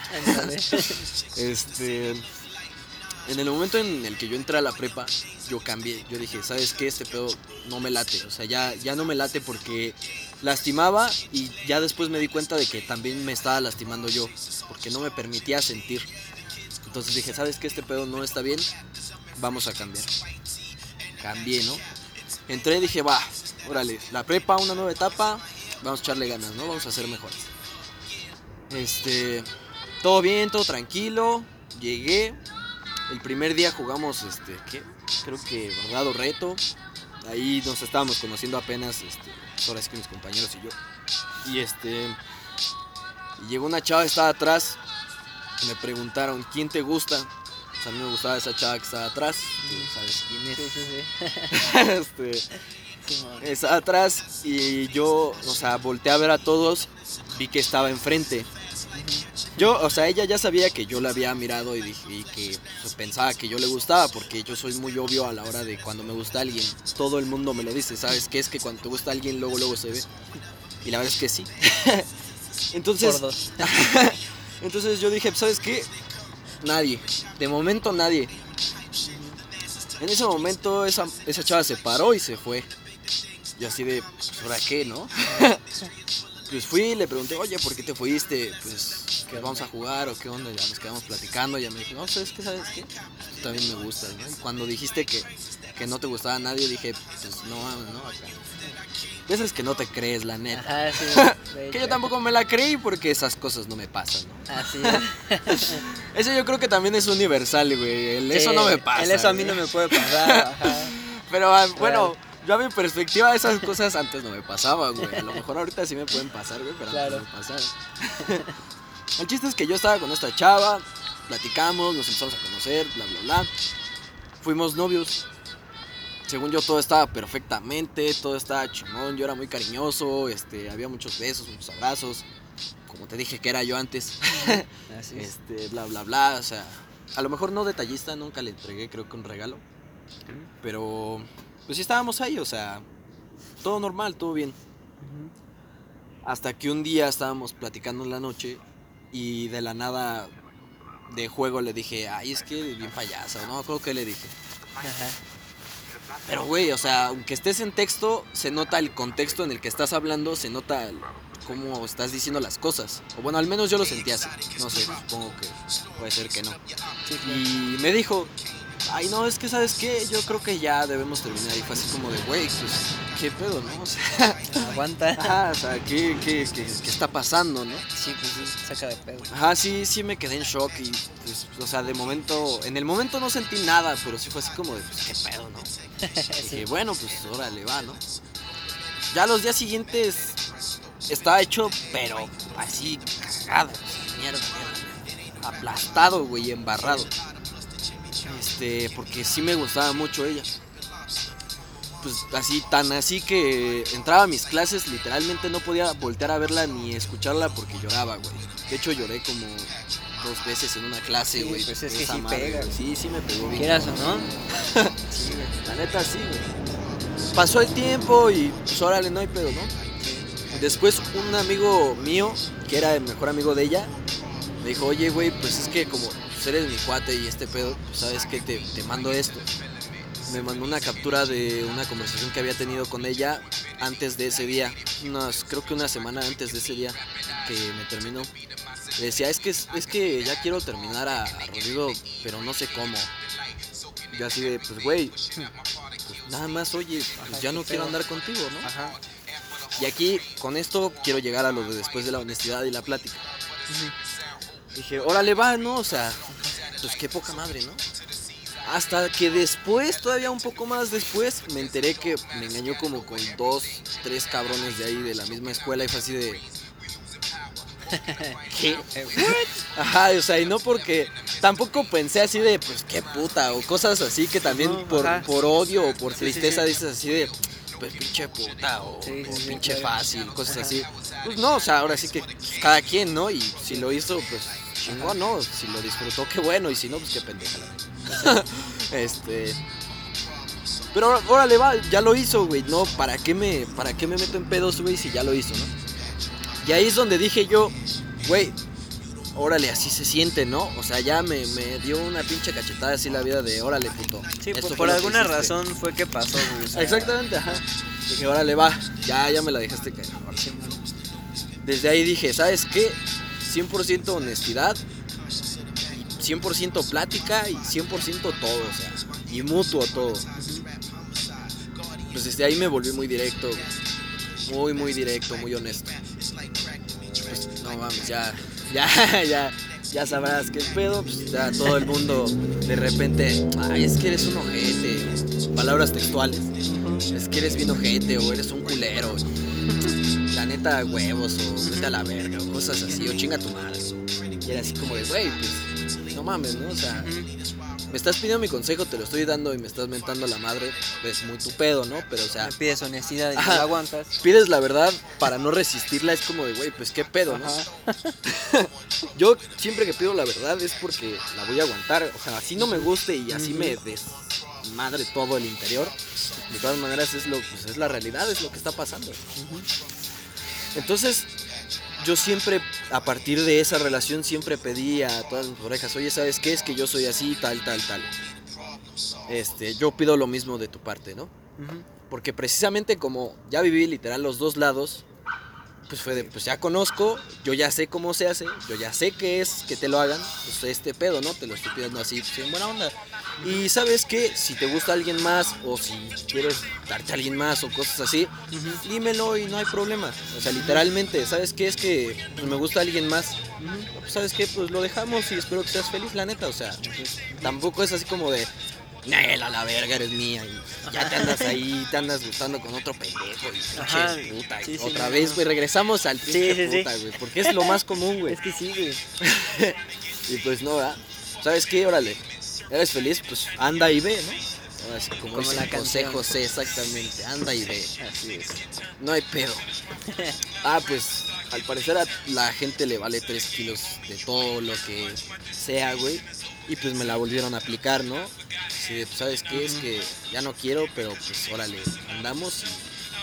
Este. En el momento en el que yo entré a la prepa, yo cambié. Yo dije, ¿sabes qué? Este pedo no me late. O sea, ya, ya no me late porque lastimaba y ya después me di cuenta de que también me estaba lastimando yo. Porque no me permitía sentir. Entonces dije, ¿sabes qué? Este pedo no está bien. Vamos a cambiar. Cambié, ¿no? Entré y dije, va, órale, la prepa, una nueva etapa. Vamos a echarle ganas, ¿no? Vamos a ser mejores. Este, todo bien, todo tranquilo. Llegué. El primer día jugamos, este, ¿qué? Creo que verdad o reto. Ahí nos estábamos conociendo apenas, este, ahora sí que mis compañeros y yo. Y este, llegó una chava, estaba atrás. Me preguntaron, ¿quién te gusta? O sea, a mí me gustaba esa chava que estaba atrás. Tú sabes quién es. Sí, sí, sí. este, estaba atrás y yo, o sea, volteé a ver a todos, vi que estaba enfrente. Yo, o sea, ella ya sabía que yo la había mirado y, dije, y que pues, pensaba que yo le gustaba, porque yo soy muy obvio a la hora de cuando me gusta alguien. Todo el mundo me lo dice, ¿sabes qué? Es que cuando te gusta alguien, luego, luego se ve. Y la verdad es que sí. Entonces, Por dos. entonces yo dije, ¿sabes qué? Nadie. De momento nadie. En ese momento esa, esa chava se paró y se fue. Y así de, pues, ¿ahora qué, no? pues fui, le pregunté, oye, ¿por qué te fuiste? Pues, ¿qué vamos a jugar o qué onda? Ya nos quedamos platicando. Ya me dijo, no, ¿sabes qué? ¿Sabes qué? Tú también me gustas, ¿no? Y cuando dijiste que, que no te gustaba a nadie, dije, pues no, no, acá. De esas que no te crees, la neta. Ajá, sí. Que yo tampoco me la creí porque esas cosas no me pasan, ¿no? Así es. Eso yo creo que también es universal, güey. El eso no me pasa. El eso a mí no me puede pasar. Ajá. Pero ah, bueno, yo a mi perspectiva esas cosas antes no me pasaban, güey. A lo mejor ahorita sí me pueden pasar, güey, pero Claro. antes no me pasaban. El chiste es que yo estaba con esta chava, platicamos, nos empezamos a conocer, bla, bla, bla. Fuimos novios. Según yo todo estaba perfectamente, todo estaba chingón, yo era muy cariñoso, este, había muchos besos, muchos abrazos, como te dije que era yo antes, Así es. este, bla, bla, bla, o sea, a lo mejor no detallista, nunca le entregué creo que un regalo, pero pues sí estábamos ahí, o sea, todo normal, todo bien. Hasta que un día estábamos platicando en la noche y de la nada de juego le dije, ay, es que bien payasa, no creo que le dije. Ajá. Pero güey, o sea, aunque estés en texto, se nota el contexto en el que estás hablando, se nota el- cómo estás diciendo las cosas. O bueno, al menos yo lo sentí así. No sé, supongo que puede ser que no. Y me dijo, ay no, es que sabes qué, yo creo que ya debemos terminar. Y fue así como de, güey, pues, ¿qué pedo, no? O sea, Aguanta. ajá, o sea, ¿qué, qué, qué, qué está pasando, no? Sí, pues sí, saca de pedo. Ajá, sí, sí me quedé en shock y, pues, o sea, de momento, en el momento no sentí nada, pero sí fue así como de, pues, ¿qué pedo, no? Dije, bueno, pues, órale, va, ¿no? Ya los días siguientes estaba hecho, pero así, cagado, mierda, mierda, aplastado, güey, embarrado. Este, porque sí me gustaba mucho ella. Pues así, tan así que entraba a mis clases, literalmente no podía voltear a verla ni escucharla porque lloraba, güey. De hecho, lloré como dos veces en una clase, Sí, güey. pues es que esa sí madre, pega. Sí, sí me pegó bien. Quieras o no. Sí, güey. La neta sí, güey. Pasó el tiempo y pues órale, no hay pedo, ¿no? Después un amigo mío, que era el mejor amigo de ella, me dijo, oye, güey, pues es que como pues, eres mi cuate y este pedo, pues sabes que te, te mando esto. Me mandó una captura de una conversación que había tenido con ella antes de ese día, unas, creo que una semana antes de ese día que me terminó. Le decía, es que, es que ya quiero terminar a, a Rodrigo, pero no sé cómo. Yo así de, pues güey, pues, nada más, oye, pues ya no quiero andar contigo, ¿no? Ajá. Y aquí, con esto, quiero llegar a lo de después de la honestidad y la plática. Dije, órale, va, ¿no? O sea, pues qué poca madre, ¿no? Hasta que después, todavía un poco más después, me enteré que me engañó como con dos, tres cabrones de ahí de la misma escuela y fue así de... ¿Qué? Ajá, o sea, y no porque tampoco pensé así de, pues qué puta, o cosas así que también No, por, por odio o por Sí, sí, tristeza sí. dices así de, pues pinche puta, o, pinche fácil, cosas Ajá. así. Pues no, o sea, ahora sí que cada quien, ¿no? Y si lo hizo, pues chingón, ¿no? Si lo disfrutó, qué bueno, y si no, pues qué pendeja. la este. Pero órale, va, ya lo hizo, güey. No, ¿para qué me, para qué me meto en pedos, güey, si ya lo hizo, no? Y ahí es donde dije yo, güey, órale, así se siente, ¿no? O sea, ya me, me dio una pinche cachetada así la vida de, órale, puto. Sí, esto por, alguna hiciste". razón fue que pasó, güey. o sea, Exactamente, ajá. Dije, órale, va, ya, ya me la dejaste caer. Desde ahí dije, ¿sabes qué? 100% honestidad, y 100% plática y 100% todo, o sea, y mutuo todo. Pues desde ahí me volví muy directo, muy, muy directo, muy honesto. Pues no mames, ya, ya, ya, ya sabrás que el pedo, pues ya todo el mundo de repente, ay, es que eres un ojete, palabras textuales, es que eres bien ojete o eres un culero, la neta huevos o vete a la verga o cosas así, o chinga tu madre. Y era así como de, güey, pues no mames, ¿no? O sea, me estás pidiendo mi consejo, te lo estoy dando y me estás mentando la madre, pues muy tu pedo, ¿no? Pero o sea, Me pides honestidad y no la aguantas. pides la verdad para no resistirla, es como de, güey, pues qué pedo, ¿no? Yo siempre que pido la verdad es porque la voy a aguantar, o sea, así no me guste y así me desmadre todo el interior. De todas maneras es lo, pues es la realidad, es lo que está pasando. Entonces, yo siempre, a partir de esa relación, siempre pedí a todas mis orejas, oye, ¿sabes qué? Es que yo soy así, tal, tal, tal. Este, yo pido lo mismo de tu parte, ¿no? Porque precisamente como ya viví literal los dos lados, pues fue de, pues ya conozco, yo ya sé cómo se hace, yo ya sé qué es que te lo hagan, pues este pedo, ¿no? Te lo estoy pidiendo así, pues en buena onda. Y sabes que si te gusta alguien más o si quieres darte a alguien más o cosas así, dímelo y no hay problema. O sea, literalmente, ¿sabes qué? Es que pues, me gusta alguien más. Pues, ¿Sabes qué? Pues lo dejamos y espero que seas feliz, la neta. O sea, pues, tampoco es así como de, Nel, a la verga, eres mía. Y ya te andas ahí, te andas gustando con otro pendejo. Y Ajá, pinches puta. y sí, otra vez, güey, regresamos al pinche puta, güey. Porque es lo más común, güey. Es que sí, güey. Y pues no, ¿verdad? ¿Sabes qué? Órale, eres feliz, pues anda y ve, ¿no? Ahora sí, como, Como la José canción. José, exactamente, anda y ve. Así es. No hay pedo. Ah, pues al parecer a la gente le vale 3 kilos de todo lo que sea, güey. Y pues me la volvieron a aplicar, ¿no? Sí, pues, ¿sabes qué? Es que ya no quiero, pero pues órale, andamos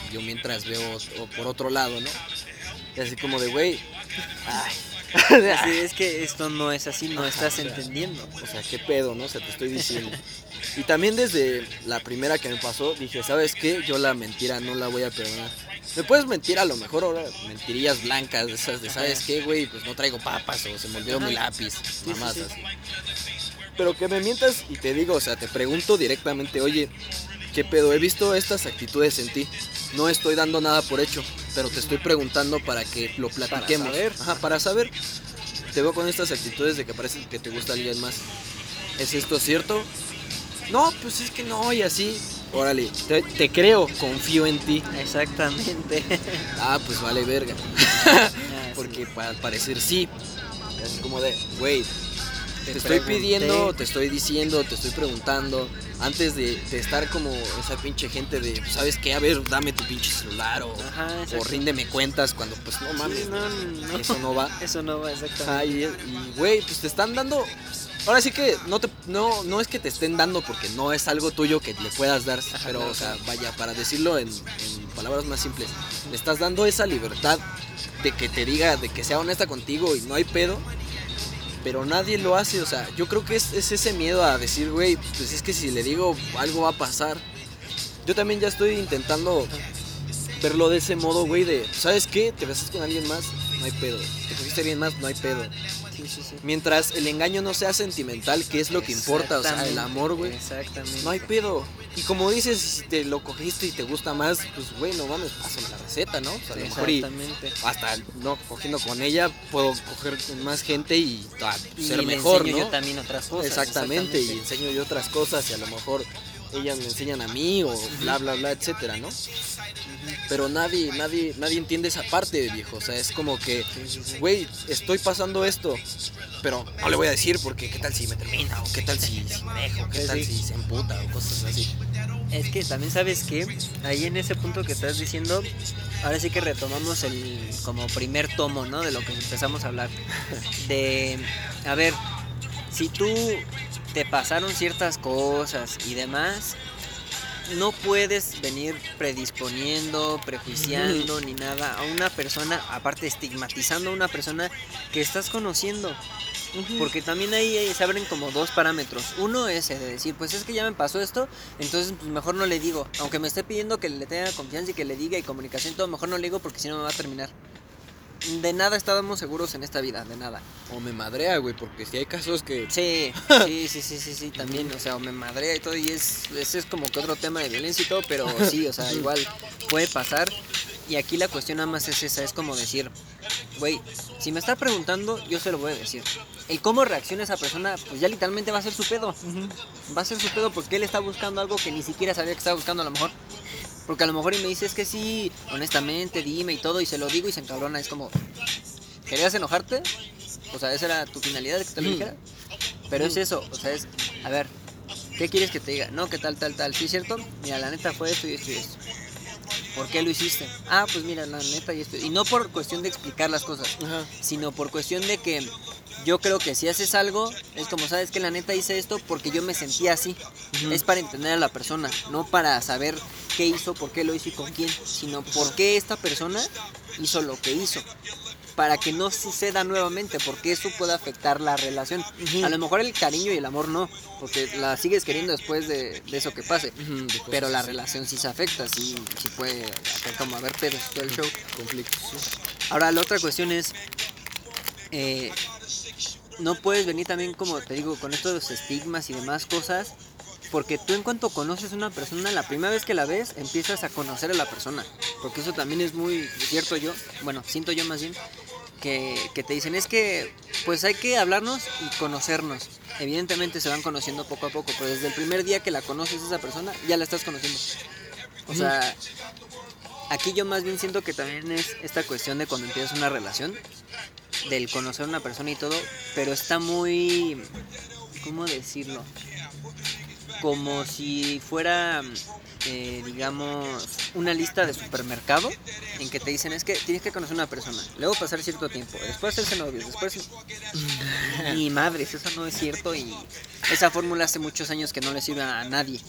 y yo mientras veo o- por otro lado, ¿no? Y así como de, güey, ay. Así es que esto no es así, no Ajá, estás o sea, entendiendo. O sea, qué pedo, ¿no? O sea, te estoy diciendo. Y también desde la primera que me pasó, dije, ¿sabes qué? Yo la mentira no la voy a perdonar. Me puedes mentir a lo mejor ahora, mentirillas blancas, esas de, ¿sabes qué, güey? Pues no traigo papas o se me olvidó Ajá. mi lápiz, sí, mamás sí. así. Pero que me mientas y te digo, o sea, te pregunto directamente, oye, ¿qué pedo? He visto estas actitudes en ti. No estoy dando nada por hecho, pero te estoy preguntando para que lo platiquemos. saber. Ajá, para saber. Te veo con estas actitudes de que parece que te gusta alguien más. ¿Es esto cierto? No, pues es que no, y así. Órale, te, te creo, confío en ti. Exactamente. Ah, pues vale verga. Porque pa- al parecer sí. Es como de, güey, te, Te estoy pidiendo, te estoy diciendo, te estoy preguntando. Antes de, de estar como esa pinche gente de, ¿sabes qué? A ver, dame tu pinche celular o, Ajá, o ríndeme cuentas cuando pues no mames. Sí, no, no. Eso no va. Eso no va exactamente. Ajá, y, güey, pues te están dando. Ahora sí que no te no no es que te estén dando porque no es algo tuyo que le puedas dar, pero claro, o sea, vaya, para decirlo en, en palabras más simples, le estás dando esa libertad de que te diga, de que sea honesta contigo y no hay pedo, pero nadie lo hace, o sea, yo creo que es, es ese miedo a decir, güey, pues es que si le digo algo va a pasar. Yo también ya estoy intentando verlo de ese modo, güey, de, ¿sabes qué? Te besas con alguien más, no hay pedo. Te cogiste a alguien más, no hay pedo. Sí, sí, sí. Mientras el engaño no sea sentimental, que es lo que importa, o sea, el amor, güey. Exactamente. No hay pedo. Y como dices, si te lo cogiste y te gusta más, pues güey, no mames, pásame la receta, ¿no? O sea, a lo mejor y hasta no cogiendo con ella, puedo coger con más gente y ah, Y ser le mejor, enseño ¿no? yo también otras cosas. exactamente, y exactamente. enseño yo otras cosas y a lo mejor ellas me enseñan a mí o bla bla bla, etcétera, ¿no? Pero nadie, nadie, nadie entiende esa parte, viejo. O sea, es como que, güey, estoy pasando esto, pero no le voy a decir porque qué tal si me termina, o qué tal si, si me dejo, qué tal si se emputa, o cosas así. Es que también sabes que ahí en ese punto que estás diciendo, ahora sí que retomamos el como primer tomo, ¿no? De lo que empezamos a hablar. De, a ver, si tú te pasaron ciertas cosas y demás, no puedes venir predisponiendo, prejuiciando ni nada a una persona, aparte estigmatizando a una persona que estás conociendo. Porque también ahí se abren como dos parámetros. Uno es el de decir, pues es que ya me pasó esto, entonces pues mejor no le digo. Aunque me esté pidiendo que le tenga confianza y que le diga y comunicación todo, mejor no le digo porque si no me va a terminar. De nada estábamos seguros en esta vida, de nada. O me madrea, güey, porque si hay casos que... Sí, sí, sí, sí, sí, sí, también, o sea, o me madrea y todo, y es, ese es como que otro tema de violencia y todo, pero sí, o sea, igual puede pasar. Y aquí la cuestión nada más es esa, es como decir, güey, si me está preguntando, yo se lo voy a decir. El cómo reacciona esa persona, pues ya literalmente va a ser su pedo. Va a ser su pedo porque él está buscando algo que ni siquiera sabía que estaba buscando a lo mejor. Porque a lo mejor y me dice, es que sí, honestamente, dime y todo, y se lo digo y se encabrona. Es como, ¿querías enojarte? O sea, esa era tu finalidad de que te lo Mm. dijera. Pero es eso, o sea, es, a ver, ¿qué quieres que te diga? No, que tal, tal, tal. ¿Sí cierto? Mira, la neta fue esto y esto y esto. ¿Por qué lo hiciste? Ah, pues mira, la neta y esto. Y no por cuestión de explicar las cosas, Ajá. sino por cuestión de que yo creo que si haces algo, es como, ¿sabes que La neta hice esto porque yo me sentía así. Es para entender a la persona, no para saber qué hizo, por qué lo hizo y con quién, sino por qué esta persona hizo lo que hizo. Para que no suceda nuevamente, porque eso puede afectar la relación. A lo mejor el cariño y el amor no, porque la sigues queriendo después de, de eso que pase. Pero la relación sí se afecta, sí, sí puede hacer como haber pedos todo el show. Conflictos, sí. Ahora, la otra cuestión es, eh, no puedes venir también, como te digo, con estos estigmas y demás cosas Porque tú en cuanto conoces a una persona, la primera vez que la ves, empiezas a conocer a la persona. Porque eso también es muy cierto yo, bueno, siento yo más bien, que, que te dicen es que pues hay que hablarnos y conocernos. Evidentemente se van conociendo poco a poco, pero desde el primer día que la conoces a esa persona, ya la estás conociendo. O sea, aquí yo más bien siento que también es esta cuestión de cuando empiezas una relación, del conocer a una persona y todo, pero está muy, ¿cómo decirlo? Como si fuera, eh, digamos, una lista de supermercado en que te dicen es que tienes que conocer a una persona, luego pasar cierto tiempo, después hacerse novios, después... Ni madres, eso no es cierto y esa fórmula hace muchos años que no le sirve a nadie.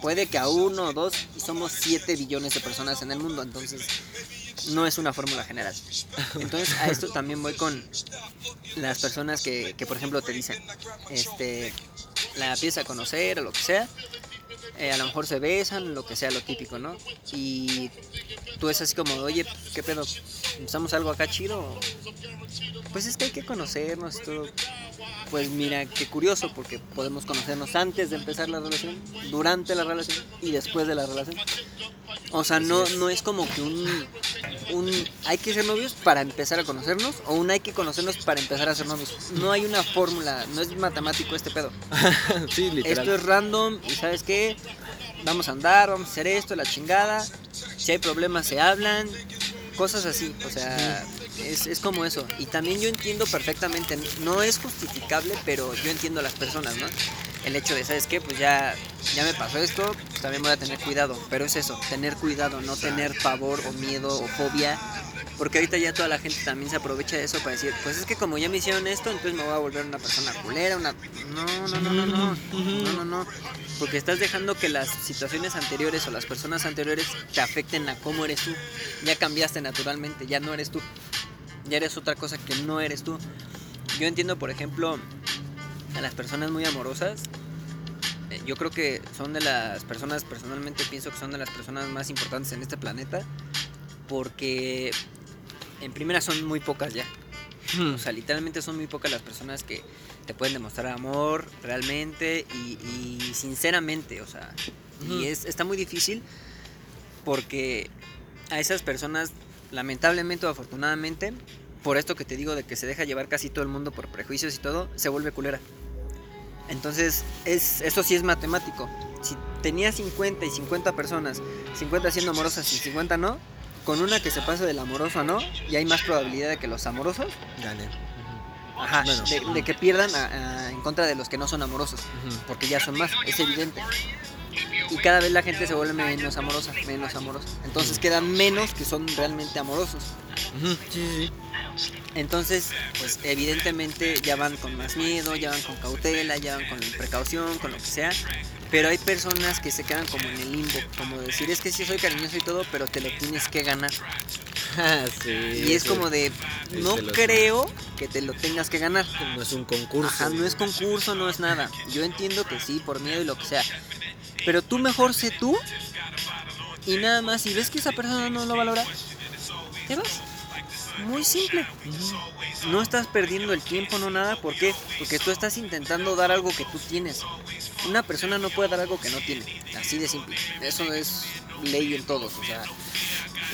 Puede que a uno o dos y somos 7 billones de personas en el mundo, entonces no es una fórmula general. Entonces a esto también voy con las personas que, que por ejemplo te dicen, este, la empieza a conocer o lo que sea, eh, a lo mejor se besan, lo que sea, lo típico, ¿no? Y tú es así como, oye, ¿qué pedo? ¿Empezamos algo acá chido? Pues es que hay que conocernos y todo. Pues mira, qué curioso, porque podemos conocernos antes de empezar la relación, durante la relación y después de la relación. O sea, no, no es como que un, un hay que ser novios para empezar a conocernos o un hay que conocernos para empezar a ser novios. No hay una fórmula, no es matemático este pedo. sí, literal. Esto es random y sabes qué, vamos a andar, vamos a hacer esto, la chingada. Si hay problemas se hablan, cosas así. O sea, es, es como eso. Y también yo entiendo perfectamente, no es justificable, pero yo entiendo a las personas, ¿no? El hecho de, ¿sabes qué? Pues ya, ya me pasó esto, pues también voy a tener cuidado. Pero es eso, tener cuidado, no tener pavor o miedo o fobia. Porque ahorita ya toda la gente también se aprovecha de eso para decir, pues es que como ya me hicieron esto, entonces me voy a volver una persona culera, una... No, no, no, no, no, no, no, no. Porque estás dejando que las situaciones anteriores o las personas anteriores te afecten a cómo eres tú. Ya cambiaste naturalmente, ya no eres tú. Ya eres otra cosa que no eres tú. Yo entiendo, por ejemplo, a las personas muy amorosas. eh, Yo creo que son de las personas, personalmente pienso que son de las personas más importantes en este planeta. Porque en primera son muy pocas ya. O sea, literalmente son muy pocas las personas que te pueden demostrar amor realmente y, y sinceramente, o sea, y es, está muy difícil porque a esas personas, lamentablemente o afortunadamente, por esto que te digo de que se deja llevar casi todo el mundo por prejuicios y todo, se vuelve culera. Entonces, es, eso sí es matemático. Si tenía 50 y 50 personas, 50 siendo amorosas y 50 no, con una que se pase del amoroso a no, y hay más probabilidad de que los amorosos, Gane. ajá, Bueno. de, de que pierdan a- a- en contra de los que no son amorosos, porque ya son más, es evidente. Y cada vez la gente se vuelve menos amorosa, menos amorosa. Entonces quedan menos que son realmente amorosos. Sí, sí, sí. Entonces, pues evidentemente ya van con más miedo, ya van con cautela, ya van con precaución, con lo que sea. Pero hay personas que se quedan como en el limbo, como decir, es que sí soy cariñoso y todo, pero te lo tienes que ganar. Ah, sí, Y es sí. como de, no creo que te lo tengas que ganar. No es un concurso. Ajá, no es concurso, no es nada. Yo entiendo que sí, por miedo y lo que sea. Pero tú mejor sé tú y nada más, si ves que esa persona no lo valora, te vas. Muy simple. No estás perdiendo el tiempo, no nada. ¿Por qué? Porque tú estás intentando dar algo que tú tienes. Una persona no puede dar algo que no tiene. Así de simple. Eso es ley en todos. O sea,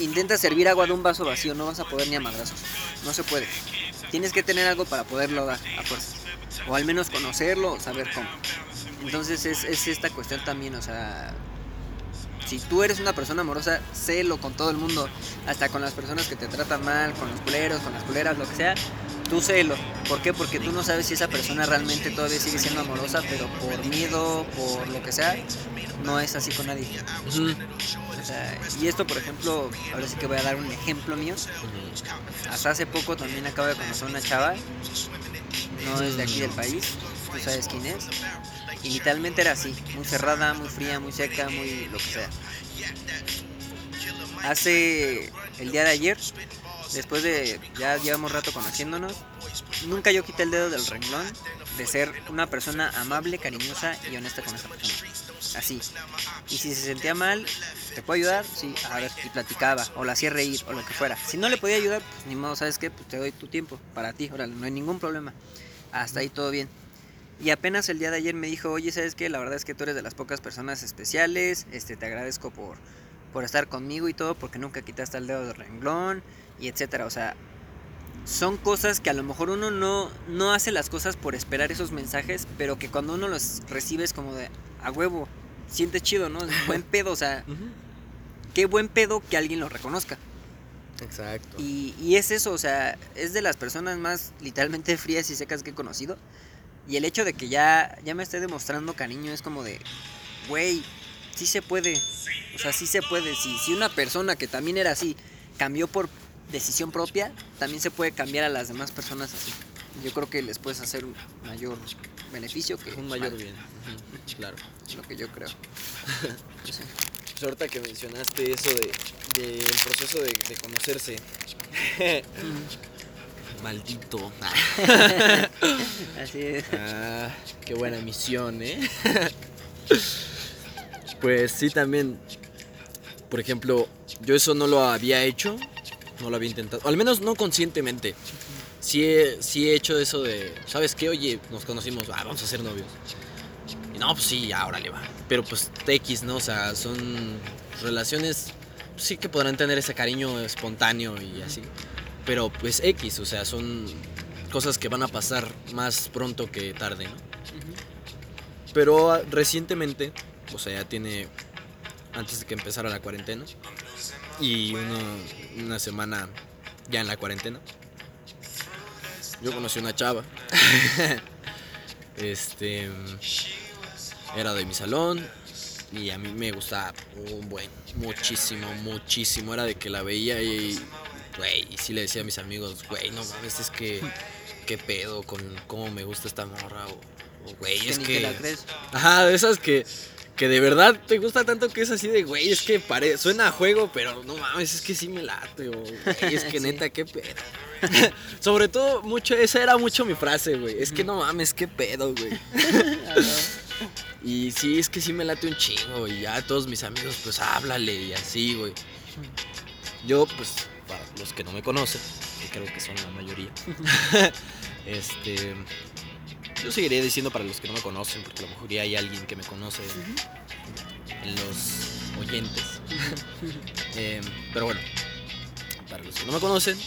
intenta servir agua de un vaso vacío, no vas a poder ni a madrazos. No se puede. Tienes que tener algo para poderlo dar a fuerza. O al menos conocerlo saber cómo. Entonces es, es esta cuestión también, o sea, si tú eres una persona amorosa, sélo con todo el mundo, hasta con las personas que te tratan mal, con los culeros, con las culeras, lo que sea, tú sélo. ¿Por qué? Porque tú no sabes si esa persona realmente todavía sigue siendo amorosa, pero por miedo, por lo que sea, no es así con nadie. O sea, y esto, por ejemplo, ahora sí que voy a dar un ejemplo mío. Hasta hace poco también acabo de conocer una chava, no es de aquí del país, tú sabes quién es. Y literalmente era así, muy cerrada, muy fría, muy seca, muy lo que sea. Hace el día de ayer, después de ya llevamos rato conociéndonos, nunca yo quité el dedo del renglón de ser una persona amable, cariñosa y honesta con esa persona. Así. Y si se sentía mal, ¿te puedo ayudar? Sí, a ver, y platicaba, o la hacía reír, o lo que fuera. Si no le podía ayudar, pues ni modo, ¿sabes qué? Pues te doy tu tiempo para ti, órale, no hay ningún problema. Hasta ahí todo bien. Y apenas el día de ayer me dijo, oye, ¿sabes qué? La verdad es que tú eres de las pocas personas especiales, este, te agradezco por, por estar conmigo y todo, porque nunca quitaste el dedo del renglón, y etcétera. O sea, son cosas que a lo mejor uno no, no hace las cosas por esperar esos mensajes, pero que cuando uno los recibe es como de, a huevo, siente chido, ¿no? Buen pedo, o sea, qué buen pedo que alguien lo reconozca. Exacto. Y, y es eso, o sea, es de las personas más literalmente frías y secas que he conocido. Y el hecho de que ya, ya me esté demostrando cariño es como de, güey, sí se puede. O sea, sí se puede. Si, si una persona que también era así cambió por decisión propia, también se puede cambiar a las demás personas así. Yo creo que les puedes hacer un mayor beneficio que Un mayor mal, bien. Claro. es lo que yo creo. Sé. Pues ahorita que mencionaste eso de, del proceso de, de conocerse. Maldito. Así es. Ah, qué buena misión, ¿eh? pues sí, también. Por ejemplo, yo eso no lo había hecho, no lo había intentado, al menos no conscientemente. Sí he, sí he hecho eso de, ¿sabes qué? Oye, nos conocimos, ah, vamos a ser novios. Y no, pues sí, ahora le va. Pero pues X, ¿no? O sea, son relaciones, sí que podrán tener ese cariño espontáneo y así. Pero pues X, o sea, son cosas que van a pasar más pronto que tarde, ¿no? Pero ah, recientemente, o sea, ya tiene antes de que empezara la cuarentena y uno- una semana ya en la cuarentena, yo conocí una chava. este era de mi salón y a mí me gustaba un buen, muchísimo, muchísimo. Era de que la veía y, güey, y sí le decía a mis amigos, güey, no mames, es que, qué pedo con cómo me gusta esta morra o, güey, es que... te la crees. Ajá, de esas que, que de verdad te gusta tanto que es así de, güey, es que pare... suena a juego, pero no mames, es que sí me late, o, güey, es que neta, qué pedo. Sobre todo, mucho, esa era mucho mi frase, güey, es que no mames, qué pedo, güey. Y sí, es que sí me late un chingo, y ya todos mis amigos, pues háblale, y así, güey. Yo, pues, para los que no me conocen, que creo que son la mayoría, este... Yo seguiré diciendo para los que no me conocen, porque a lo mejor ya hay alguien que me conoce en los oyentes. Eh, pero bueno, para los que no me conocen,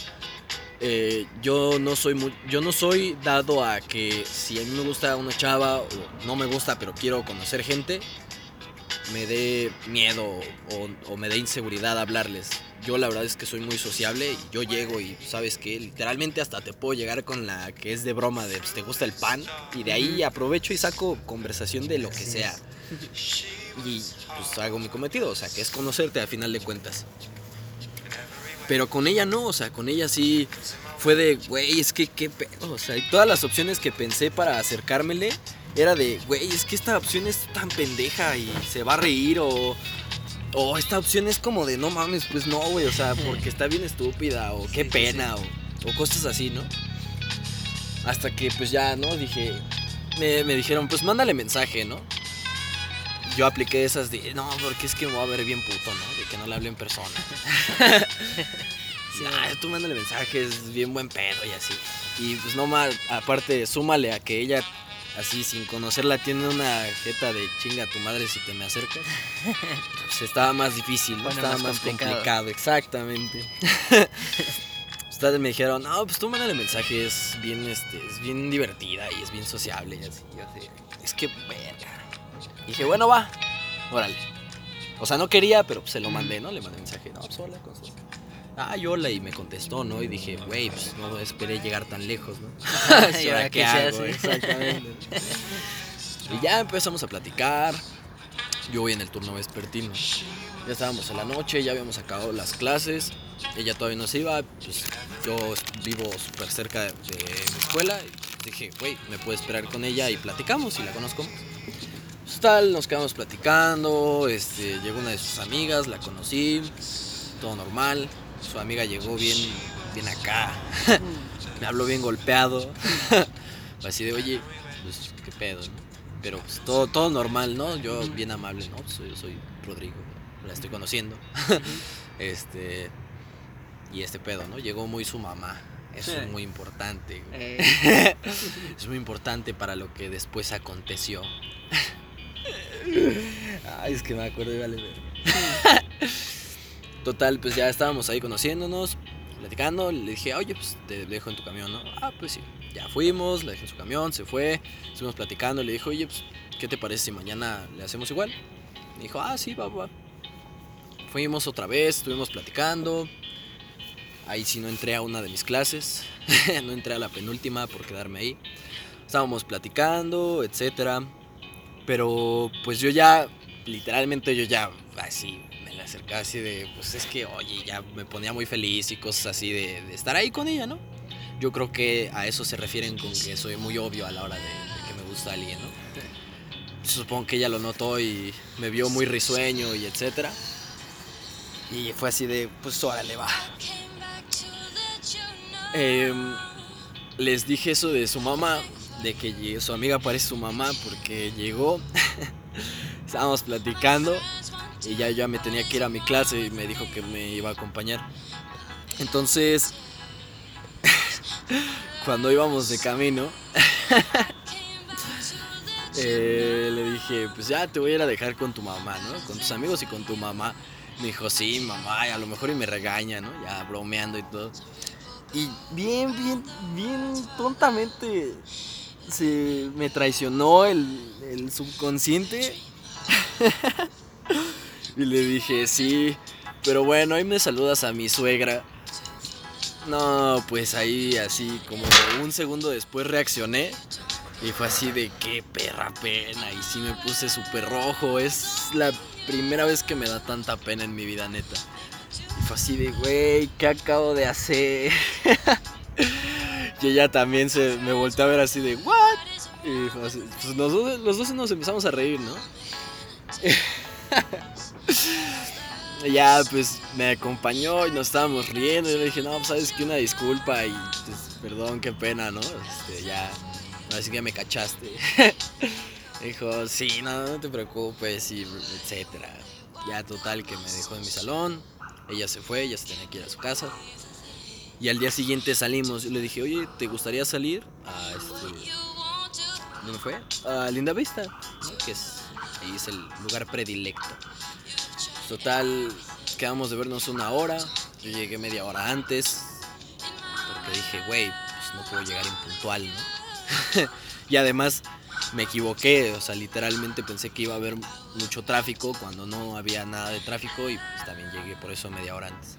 eh, yo no soy muy, yo no soy dado a que si a mí me gusta una chava o no me gusta, pero quiero conocer gente, me dé miedo o, o me dé inseguridad hablarles. Yo la verdad es que soy muy sociable y yo llego y sabes que literalmente hasta te puedo llegar con la que es de broma de pues, te gusta el pan y de ahí aprovecho y saco conversación de lo que sea. Y pues hago mi cometido, o sea, que es conocerte al final de cuentas. Pero con ella no, o sea, con ella sí fue de, güey, es que qué pedo, o sea, y todas las opciones que pensé para acercármele era de, güey, es que esta opción es tan pendeja y se va a reír o o esta opción es como de, no mames, pues no, güey, o sea, porque está bien estúpida o qué Sí, sí, pena o, o cosas así, ¿no? Hasta que pues ya, ¿no? Dije, me, me dijeron, pues mándale mensaje, ¿no? Yo apliqué esas de, no, porque es que me voy a ver bien puto, ¿no? De que no le hable en persona. Sí. Ah, tú mándale mensajes, bien buen pedo y así. Y pues no mal, aparte, súmale a que ella, así sin conocerla, tiene una jeta de chinga a tu madre si te me acercas. Pues estaba más difícil, estaba más más complicado. complicado, exactamente. Ustedes me dijeron, no, pues tú mándale mensajes, bien, este, es bien divertida y es bien sociable y así. Yo así, es que, verga. Dije, bueno, va, órale. O sea, no quería, pero pues, se lo mandé, ¿no? Le mandé mensaje, no, pues hola, cosas. Ah, y hola, y me contestó, ¿no? Y dije, güey, pues no esperé llegar tan lejos, ¿no? ¿Y ahora qué hago? hace? Exactamente. y ya empezamos a platicar. Yo voy en el turno vespertino. Ya estábamos en la noche, ya habíamos acabado las clases. Ella todavía no se iba. Pues yo vivo súper cerca de, de mi escuela. Y dije, güey, me puedo esperar con ella y platicamos y la conozco. Pues tal, nos quedamos platicando. Este, llegó una de sus amigas, la conocí. Todo normal. Su amiga llegó bien, bien acá. me habló bien golpeado. Así de, oye, pues qué pedo, ¿no? Pero pues, todo, todo normal, ¿no? Yo bien amable, ¿no? Pues, yo soy Rodrigo, la estoy conociendo. este. Y este pedo, ¿no? Llegó muy su mamá. Eso es muy importante. Eh, Es muy importante para lo que después aconteció. Ay, es que me acuerdo y vale ver. Total, pues ya estábamos ahí conociéndonos, platicando. Le dije, oye, pues te dejo en tu camión, ¿no? Ah, pues sí. Ya fuimos, le dejé en su camión, se fue. Estuvimos platicando. Le dije, oye, pues, ¿qué te parece si mañana le hacemos igual? Me dijo, ah, sí, va, va. Fuimos otra vez, estuvimos platicando. Ahí sí no entré a una de mis clases. no entré a la penúltima por quedarme ahí. Estábamos platicando, etcétera. Pero pues yo ya, literalmente yo ya así acercaba así de, pues es que, oye, ya me ponía muy feliz y cosas así de, de estar ahí con ella, ¿no? Yo creo que a eso se refieren con que soy muy obvio a la hora de, de que me gusta alguien, ¿no? Supongo que ella lo notó y me vio muy risueño y etcétera. Y fue así de, pues órale, va. Em, les dije eso de su mamá, de que su amiga parece su mamá porque llegó, estábamos platicando y ya ya me tenía que ir a mi clase y me dijo que me iba a acompañar. Entonces, cuando íbamos de camino, eh, le dije, pues ya te voy a ir a dejar con tu mamá, ¿no? Con tus amigos y con tu mamá. Me dijo, sí, mamá, y a lo mejor y me regaña, ¿no? Ya bromeando y todo. Y bien, bien, bien tontamente se me traicionó el, el subconsciente. y le dije, sí, pero bueno, ahí me saludas a mi suegra. No, pues ahí así como un segundo después reaccioné. Y fue así de qué perra pena. Y sí me puse súper rojo. Es la primera vez que me da tanta pena en mi vida, neta. Y fue así de, güey, ¿qué acabo de hacer? y ella también se me volteó a ver así de, ¿what? Y fue así, pues los dos, los dos nos empezamos a reír, ¿no? Ya, pues me acompañó y nos estábamos riendo. Y yo le dije, no, pues sabes que una disculpa y pues, perdón, qué pena, ¿no? Este, ya, ahora sí que ya me cachaste. Dijo, sí, no, no te preocupes, y etcétera. Ya, total, que me dejó en mi salón. Ella se fue, ella se tenía que ir a su casa. Y al día siguiente salimos. Y le dije, oye, ¿te gustaría salir a este. ¿Dónde fue? A Linda Vista, ¿no? que es. Ahí es el lugar predilecto. Total, quedamos de vernos una hora. Yo llegué media hora antes. Porque dije, güey, pues no puedo llegar impuntual, ¿no? y además me equivoqué, o sea, literalmente pensé que iba a haber mucho tráfico cuando no había nada de tráfico y pues también llegué por eso media hora antes.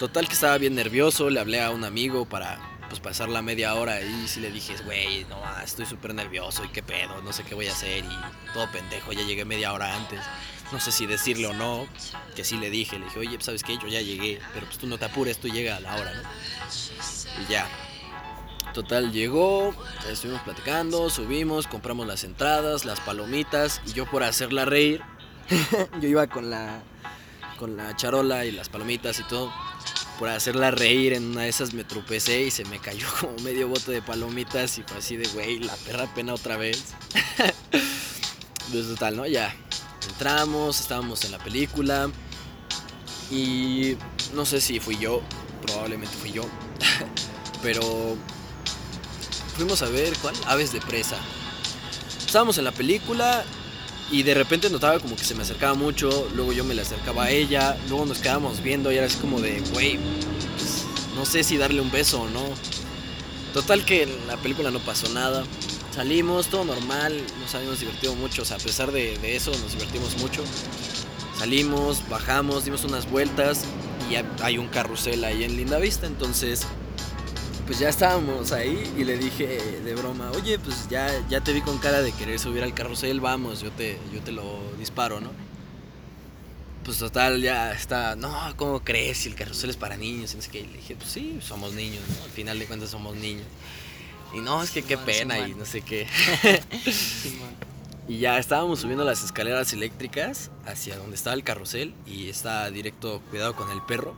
Total que estaba bien nervioso, le hablé a un amigo para pues pasar la media hora y sí le dije, güey, no, estoy súper nervioso y qué pedo, no sé qué voy a hacer y todo pendejo, ya llegué media hora antes. No sé si decirle o no, que sí le dije, le dije, oye, pues, ¿sabes qué? Yo ya llegué, pero pues tú no te apures, tú llega a la hora, ¿no? Y ya. Total, llegó, estuvimos platicando, subimos, compramos las entradas, las palomitas y yo por hacerla reír, yo iba con la con la charola y las palomitas y todo. Por hacerla reír en una de esas me tropecé y se me cayó como medio bote de palomitas y fue así de güey, la perra pena otra vez. pues total, ¿no? Ya entramos, estábamos en la película y no sé si fui yo, probablemente fui yo, pero fuimos a ver, ¿cuál? Aves de presa. Estábamos en la película y de repente notaba como que se me acercaba mucho, luego yo me le acercaba a ella, luego nos quedábamos viendo y era así como de, güey, pues, no sé si darle un beso o no. Total que en la película no pasó nada. Salimos, todo normal, nos habíamos divertido mucho, o sea, a pesar de, eso nos divertimos mucho. Salimos, bajamos, dimos unas vueltas y hay un carrusel ahí en Linda Vista, entonces pues ya estábamos ahí y le dije de broma, oye, pues ya, ya te vi con cara de querer subir al carrusel, vamos, yo te, yo te lo disparo, ¿no? Pues total, ya está, no, ¿cómo crees? Si el carrusel es para niños. Y le dije, pues sí, somos niños, ¿no? Al final de cuentas somos niños. Y no, es que qué Simón, pena y no sé qué. Y ya estábamos subiendo las escaleras eléctricas hacia donde estaba el carrusel y está directo cuidado con el perro.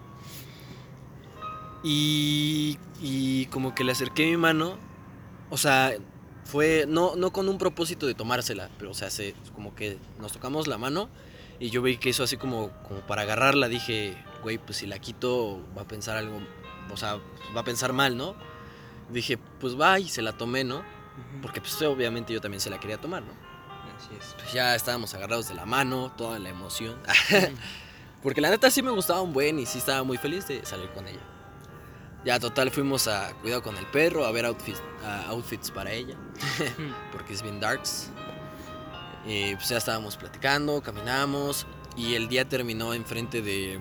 Y, y como que le acerqué mi mano, o sea, fue no, no con un propósito de tomársela, pero o sea, se, como que nos tocamos la mano y yo vi que hizo así como, como para agarrarla, dije, güey, pues si la quito va a pensar algo o sea, va a pensar mal, ¿no? Dije, pues va y se la tomé, ¿no? Porque pues obviamente yo también se la quería tomar, ¿no? Así es. Pues ya estábamos agarrados de la mano, toda la emoción. Porque la neta sí me gustaba un buen y sí estaba muy feliz de salir con ella. Ya total fuimos a Cuidado con el Perro a ver outfits, a outfits para ella. porque es bien darks. Y pues ya estábamos platicando, caminamos y el día terminó enfrente de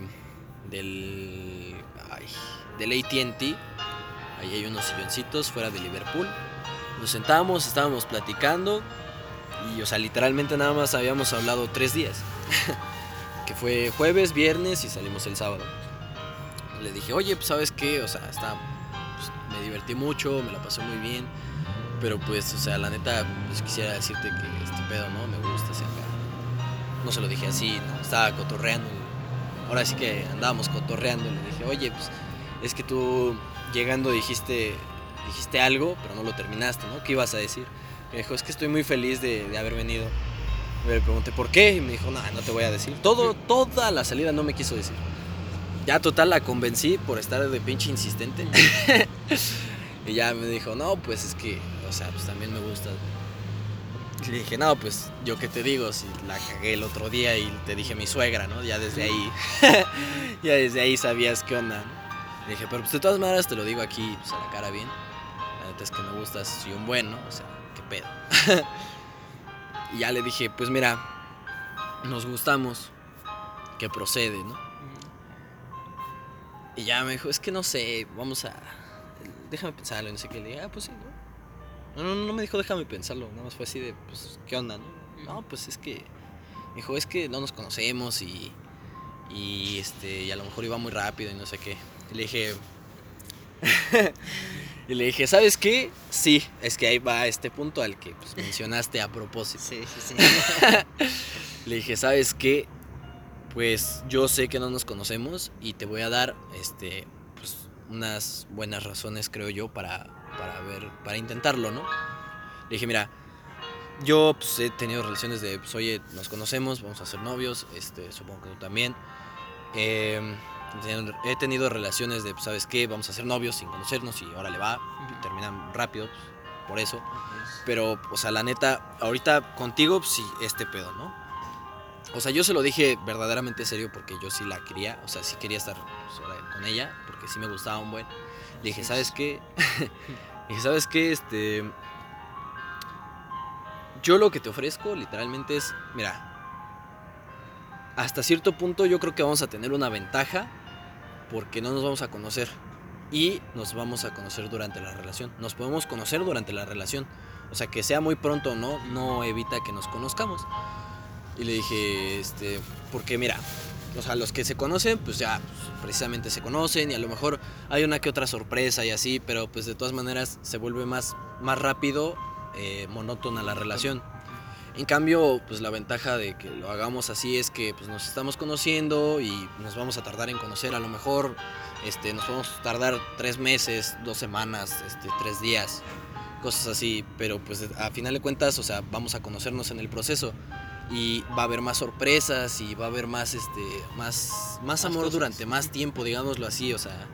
del ay, del AT&T. Ahí hay unos silloncitos fuera de Liverpool. Nos sentamos, estábamos platicando y o sea, literalmente nada más habíamos hablado tres días. que fue jueves, viernes y salimos el sábado. Le dije, "Oye, pues sabes qué, o sea, está pues, me divertí mucho, me la pasé muy bien." Pero pues, o sea, la neta, pues quisiera decirte que este pedo, ¿no? Me gusta, acá. No se lo dije así, ¿no? Estaba cotorreando. Ahora sí que andábamos cotorreando. Le dije, oye, pues es que tú llegando dijiste, dijiste algo, pero no lo terminaste, ¿no? ¿Qué ibas a decir? Me dijo, es que estoy muy feliz de, de haber venido. Le pregunté, ¿por qué? Y me dijo, no, no te voy a decir. Todo, toda la salida no me quiso decir. Ya total la convencí por estar de pinche insistente. y ya me dijo, no, pues es que, o sea, pues también me gusta. Y le dije, no, pues yo qué te digo, si la cagué el otro día y te dije mi suegra, ¿no? Ya desde ahí, ya desde ahí sabías qué onda. ¿no? Le dije, pero pues de todas maneras te lo digo aquí, pues a la cara bien. La neta es que me gustas y un buen, ¿no? O sea, qué pedo. y ya le dije, pues mira, nos gustamos, que procede, ¿no? Y ya me dijo, es que no sé, vamos a... Déjame pensarlo, y no sé qué. Le dije, ah, pues sí, ¿no? No, no, no me dijo déjame pensarlo, nada más fue así de, pues, ¿qué onda, no? No, pues es que, me dijo, es que no nos conocemos y, y, este, y a lo mejor iba muy rápido y no sé qué. Y le dije, y le dije, ¿sabes qué? Sí, es que ahí va este punto al que pues, mencionaste a propósito. Sí, sí, sí. Le dije, ¿sabes qué? Pues yo sé que no nos conocemos y te voy a dar, este, pues, unas buenas razones, creo yo, para, para ver, para intentarlo, ¿no? Le dije, mira, yo pues, he tenido relaciones de, pues, oye, nos conocemos, vamos a ser novios, este, supongo que tú también. Eh, he tenido- relaciones de, pues, ¿sabes qué? Vamos a ser novios sin conocernos y ahora le va, y terminan rápido, pues, por eso. Pero, o sea, la neta, ahorita contigo, pues, sí, este pedo, ¿no? O sea, yo se lo dije verdaderamente serio porque yo sí la quería, o sea, sí quería estar pues, con ella, porque sí me gustaba un buen. Le dije, ¿sabes qué? Le dije, ¿sabes qué? Este. Yo lo que te ofrezco, literalmente, es. Mira. Hasta cierto punto, yo creo que vamos a tener una ventaja. Porque no nos vamos a conocer. Y nos vamos a conocer durante la relación. Nos podemos conocer durante la relación. O sea, que sea muy pronto o no, no evita que nos conozcamos. Y le dije, este, porque mira, o sea, los que se conocen, pues ya pues, precisamente se conocen y a lo mejor hay una que otra sorpresa y así, pero pues de todas maneras se vuelve más, más rápido, eh, monótona la relación. En cambio, pues la ventaja de que lo hagamos así es que pues, nos estamos conociendo y nos vamos a tardar en conocer. A lo mejor este, nos podemos tardar tres meses, dos semanas, este, tres días, cosas así. Pero pues a final de cuentas, o sea, vamos a conocernos en el proceso y va a haber más sorpresas y va a haber más este más más amor cosas. durante más tiempo digámoslo así o sea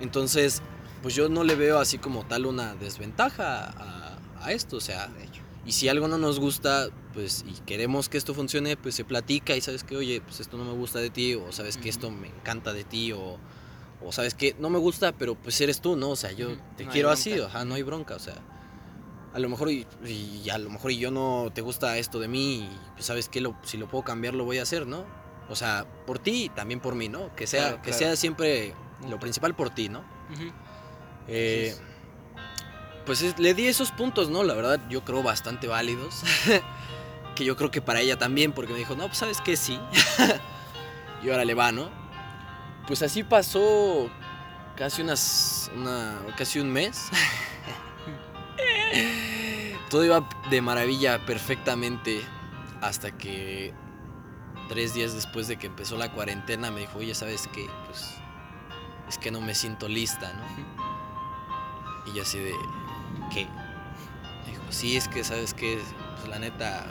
entonces pues yo no le veo así como tal una desventaja a, a esto o sea. Y si algo no nos gusta pues y queremos que esto funcione pues se platica y sabes que oye pues esto no me gusta de ti o sabes que esto me encanta de ti o o sabes que no me gusta pero pues eres tú no o sea yo te No quiero así ajá no hay bronca o sea a lo mejor y, y a lo mejor y yo no te gusta esto de mí y pues sabes que lo, si lo puedo cambiar lo voy a hacer no o sea por ti y también por mí no que sea Claro, que claro. sea siempre lo principal por ti no Ujú. Eh, pues es- le di esos puntos no la verdad yo creo bastante válidos. Que yo creo que para ella también porque me dijo no pues sabes que sí y ahora le va no pues así pasó casi unas una casi un mes. Todo iba de maravilla perfectamente hasta que tres días después de que empezó la cuarentena me dijo, oye, ¿sabes qué? Pues es que no me siento lista, ¿no? Y yo así de, ¿qué? Dijo, sí, es que, ¿sabes qué? Pues la neta,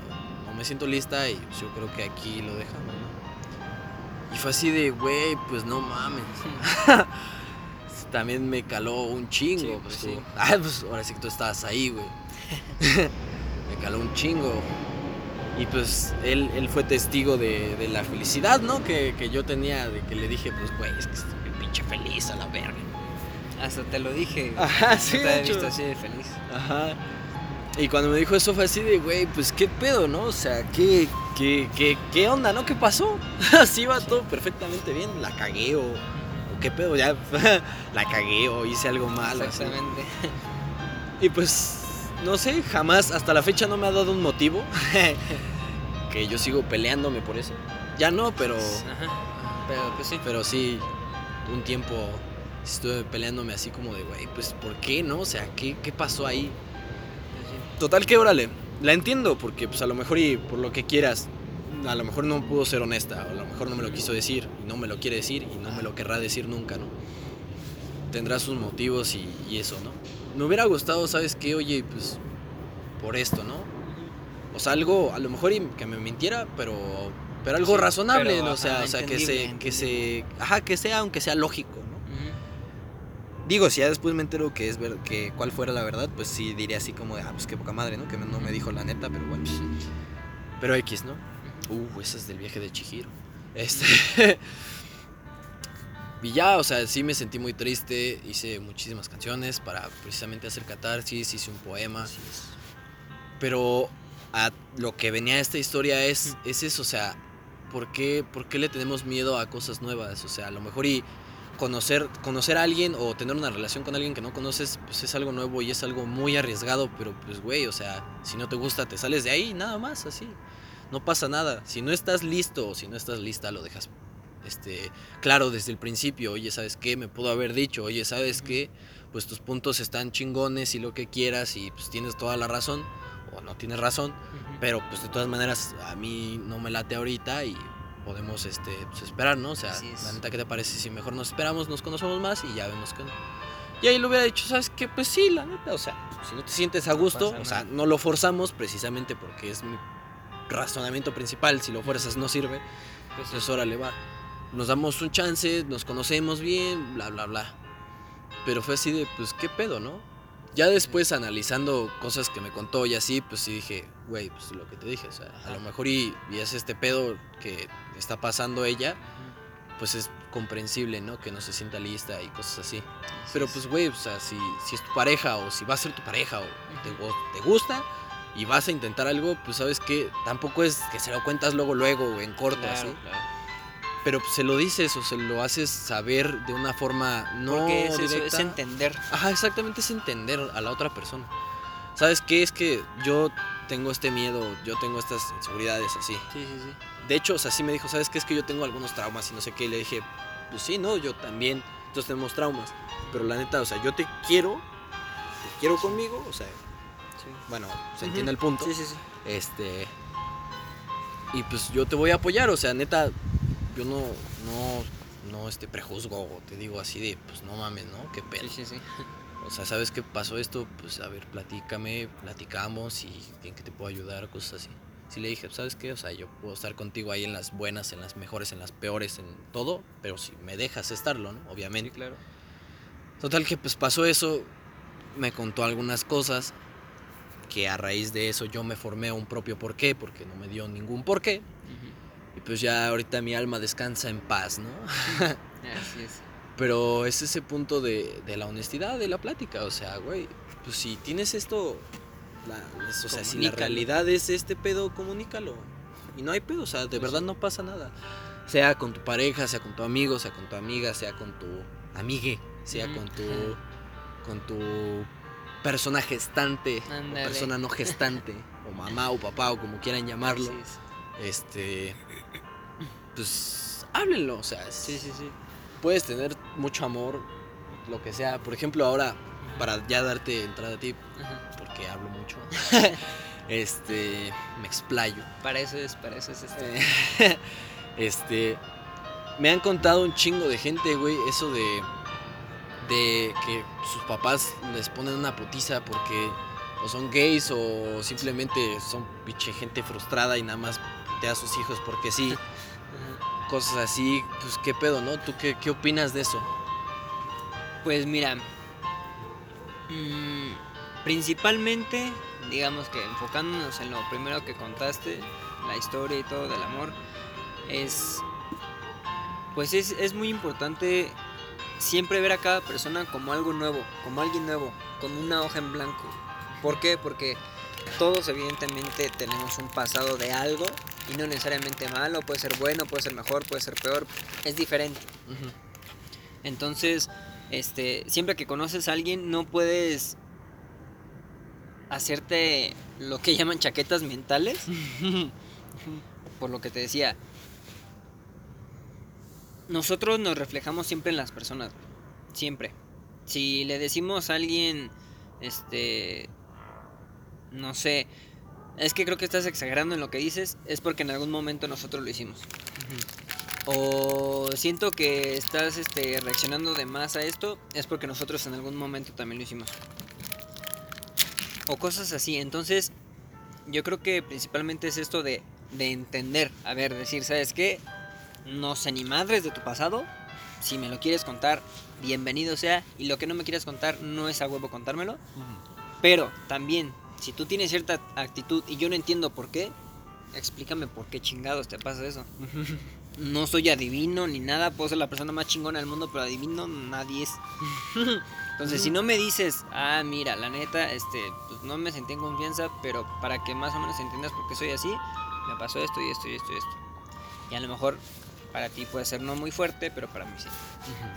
no me siento lista y pues, yo creo que aquí lo dejamos, ¿no? Y fue así de, güey, pues no mames. también me caló un chingo. Sí, pues, sí. Ah, pues ahora sí que tú estabas ahí, güey. me caló un chingo. Y pues él, él fue testigo de, de la felicidad, ¿no? Que, que yo tenía, de que le dije, pues, güey, es que estoy pinche feliz a la verga. Hasta te lo dije. Ajá, no sí, te de había visto así de feliz. Ajá. Y cuando me dijo eso fue así de, güey, pues qué pedo, ¿no? O sea, ¿qué, qué, qué, qué onda, no? ¿Qué pasó? Así va todo perfectamente bien. La cagué o, o qué pedo, ya la cagué o hice algo malo. así. Exactamente. Y pues, no sé, jamás, hasta la fecha no me ha dado un motivo. que yo sigo peleándome por eso. Ya no, pero, Ajá. Pero pues sí. pero sí, un tiempo estuve peleándome así como de, güey, pues ¿por qué, no? O sea, ¿qué, qué pasó ahí? pues. Total que órale, la entiendo porque pues a lo mejor y por lo que quieras, a lo mejor no pudo ser honesta, o a lo mejor no me lo quiso decir, y no me lo quiere decir, y no me lo querrá decir nunca, ¿no? Tendrá sus motivos y, y eso, ¿no? Me hubiera gustado, ¿sabes qué? Oye, pues por esto, ¿no? O sea, algo, a lo mejor y que me mintiera, pero, pero algo Sí, razonable, pero, ¿no? o sea, ajá, o sea que se, que se, ajá, que sea, aunque sea lógico. Digo, si ya después me entero que es ver, que cuál fuera la verdad, pues sí diría así como de, ah, pues qué poca madre, ¿no? Que no me dijo la neta, pero bueno. Pero X, ¿no? Uh, esa es del viaje de Chihiro. Este. y ya, o sea, sí me sentí muy triste. Hice muchísimas canciones para precisamente hacer catarsis. Hice un poema. Es. Pero a lo que venía esta historia es, es eso, o sea, ¿por qué, ¿por qué le tenemos miedo a cosas nuevas? O sea, a lo mejor y conocer, conocer a alguien o tener una relación con alguien que no conoces, pues es algo nuevo y es algo muy arriesgado, pero pues güey, o sea, si no te gusta, te sales de ahí, nada más, así. No pasa nada. Si no estás listo o si no estás lista, lo dejas este, claro desde el principio. Oye, ¿sabes qué? Me pudo haber dicho, oye, ¿sabes qué? Pues tus puntos están chingones y lo que quieras y pues tienes toda la razón o no tienes razón, pero pues de todas maneras a mí no me late ahorita y podemos este pues, esperar, ¿no? O sea, la neta, ¿qué te parece si mejor nos esperamos, nos conocemos más y ya vemos qué onda? Y ahí le hubiera dicho, ¿sabes qué? Pues sí, la neta, o sea, si no te sientes a gusto, pasa o sea, no lo forzamos precisamente porque es mi razonamiento principal, si lo fuerzas no sirve, Pues entonces órale, va. Nos damos un chance, nos conocemos bien, bla, bla, bla. Pero fue así de, pues, ¿qué pedo, no? Ya después analizando cosas que me contó y así, pues sí dije, güey, pues lo que te dije, o sea, a lo mejor y, y es este pedo que está pasando ella, pues es comprensible, ¿no? Que no se sienta lista y cosas así. Pero es. pues, güey, o sea, si, si es tu pareja o si va a ser tu pareja o te, o te gusta y vas a intentar algo, pues sabes que tampoco es que se lo cuentas luego, luego, en corto, Claro, así. claro. Pero pues, se lo dices o se lo haces saber de una forma no Porque es, eso, directa. es entender. Ajá, exactamente es entender a la otra persona. ¿Sabes qué? Es que yo tengo este miedo, yo tengo estas inseguridades así. Sí, sí, sí. De hecho, o sea, sí me dijo, ¿sabes qué? Es que yo tengo algunos traumas y no sé qué. Y le dije, pues sí, no, yo también. Entonces tenemos traumas. Pero la neta, o sea, yo te quiero, te quiero conmigo, o sea, Sí. bueno, se entiende el punto. Sí, sí, sí. Este. Y pues yo te voy a apoyar, o sea, neta, yo no, no, no este, prejuzgo te digo así de, pues no mames, ¿no? Qué pedo. Sí, sí, sí. O sea, ¿sabes qué pasó esto? Pues a ver, platícame, platicamos y en qué te puedo ayudar, cosas así. Sí le dije, ¿sabes qué? O sea, yo puedo estar contigo ahí en las buenas, en las mejores, en las peores, en todo, pero si me dejas estarlo, ¿no? Sí, Obviamente. claro. Total que pues pasó eso, me contó algunas cosas, que a raíz de eso yo me formé un propio porqué, porque no me dio ningún porqué. Y pues ya ahorita mi alma descansa en paz, ¿no? Así es. Pero es ese punto de, de la honestidad, de la plática. O sea, güey, pues si tienes esto, la- o sea, si la realidad es este pedo, comunícalo. Y no hay pedo, o sea, de verdad no pasa nada. Sea con tu pareja, sea con tu amigo, sea con tu amiga, sea con tu amigue, sea con tu con tu persona gestante o persona no gestante o mamá o papá o como quieran llamarlo. Así es. Este pues háblenlo, o sea, Sí, sí, sí. puedes tener mucho amor, lo que sea. Por ejemplo, ahora, para ya darte entrada a ti, Ajá. porque hablo mucho, este, me explayo. Para eso es, para eso es esto. Eh, este, me han contado un chingo de gente, güey, eso de, de que sus papás les ponen una putiza porque o son gays o simplemente son pinche gente frustrada y nada más a sus hijos porque sí. Cosas así, pues qué pedo, ¿no? ¿Tú qué, qué opinas de eso? Pues mira, mm, principalmente, digamos que enfocándonos en lo primero que contaste, la historia y todo del amor, es, pues es, es muy importante siempre ver a cada persona como algo nuevo, como alguien nuevo, con una hoja en blanco. ¿Por qué? Porque todos evidentemente tenemos un pasado de algo y no necesariamente malo, puede ser bueno, puede ser mejor, puede ser peor, es diferente. Entonces, este, siempre que conoces a alguien no puedes hacerte lo que llaman chaquetas mentales. Por lo que te decía, nosotros nos reflejamos siempre en las personas, siempre. Si le decimos a alguien, este, no sé, es que creo que estás exagerando en lo que dices, es porque en algún momento nosotros lo hicimos. O siento que estás este, reaccionando de más a esto, es porque nosotros en algún momento también lo hicimos. O cosas así. Entonces, yo creo que principalmente es esto de, de entender. A ver, decir, ¿sabes qué? No sé ni madres de tu pasado. Si me lo quieres contar, bienvenido sea. Y lo que no me quieras contar, no es a huevo contármelo. Pero también, si tú tienes cierta actitud y yo no entiendo por qué, explícame por qué chingados te pasa eso. No soy adivino ni nada, puedo ser la persona más chingona del mundo, pero adivino nadie es. Entonces, si no me dices, ah, mira, la neta, este, pues no me sentí en confianza, pero para que más o menos entiendas por qué soy así, me pasó esto y esto y esto y esto. Y a lo mejor para ti puede ser no muy fuerte, pero para mí sí.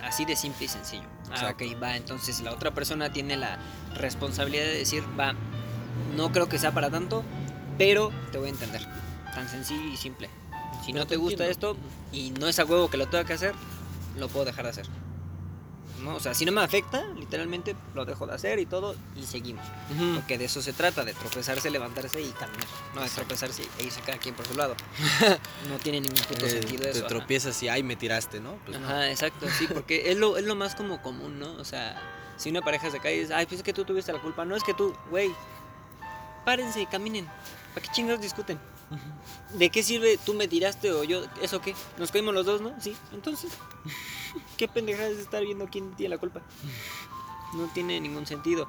Así de simple y sencillo. Ah, ok, va. Entonces la otra persona tiene la responsabilidad de decir, va, no creo que sea para tanto, pero te voy a entender. Tan sencillo y simple. Si no te gusta esto y no es a huevo que lo tenga que hacer, lo puedo dejar de hacer. ¿no? O sea, si no me afecta, literalmente lo dejo de hacer y todo y seguimos. Porque de eso se trata, de tropezarse, levantarse y caminar. No de tropezarse e irse cada quien por su lado. no tiene ningún puto Eh, sentido te eso. ajá. tropiezas y ay me tiraste, ¿no? Pues no. Ajá, exacto, sí, porque es lo, es lo más como común, ¿no? O sea, si una pareja se cae y dices, ay, pues es que tú tuviste la culpa. No es que tú, güey, párense y caminen. ¿Para qué chingados discuten? ¿De qué sirve tú me tiraste o yo? ¿Eso qué? Nos caímos los dos, ¿no? Sí, entonces, ¿qué pendejada es estar viendo quién tiene la culpa? No tiene ningún sentido.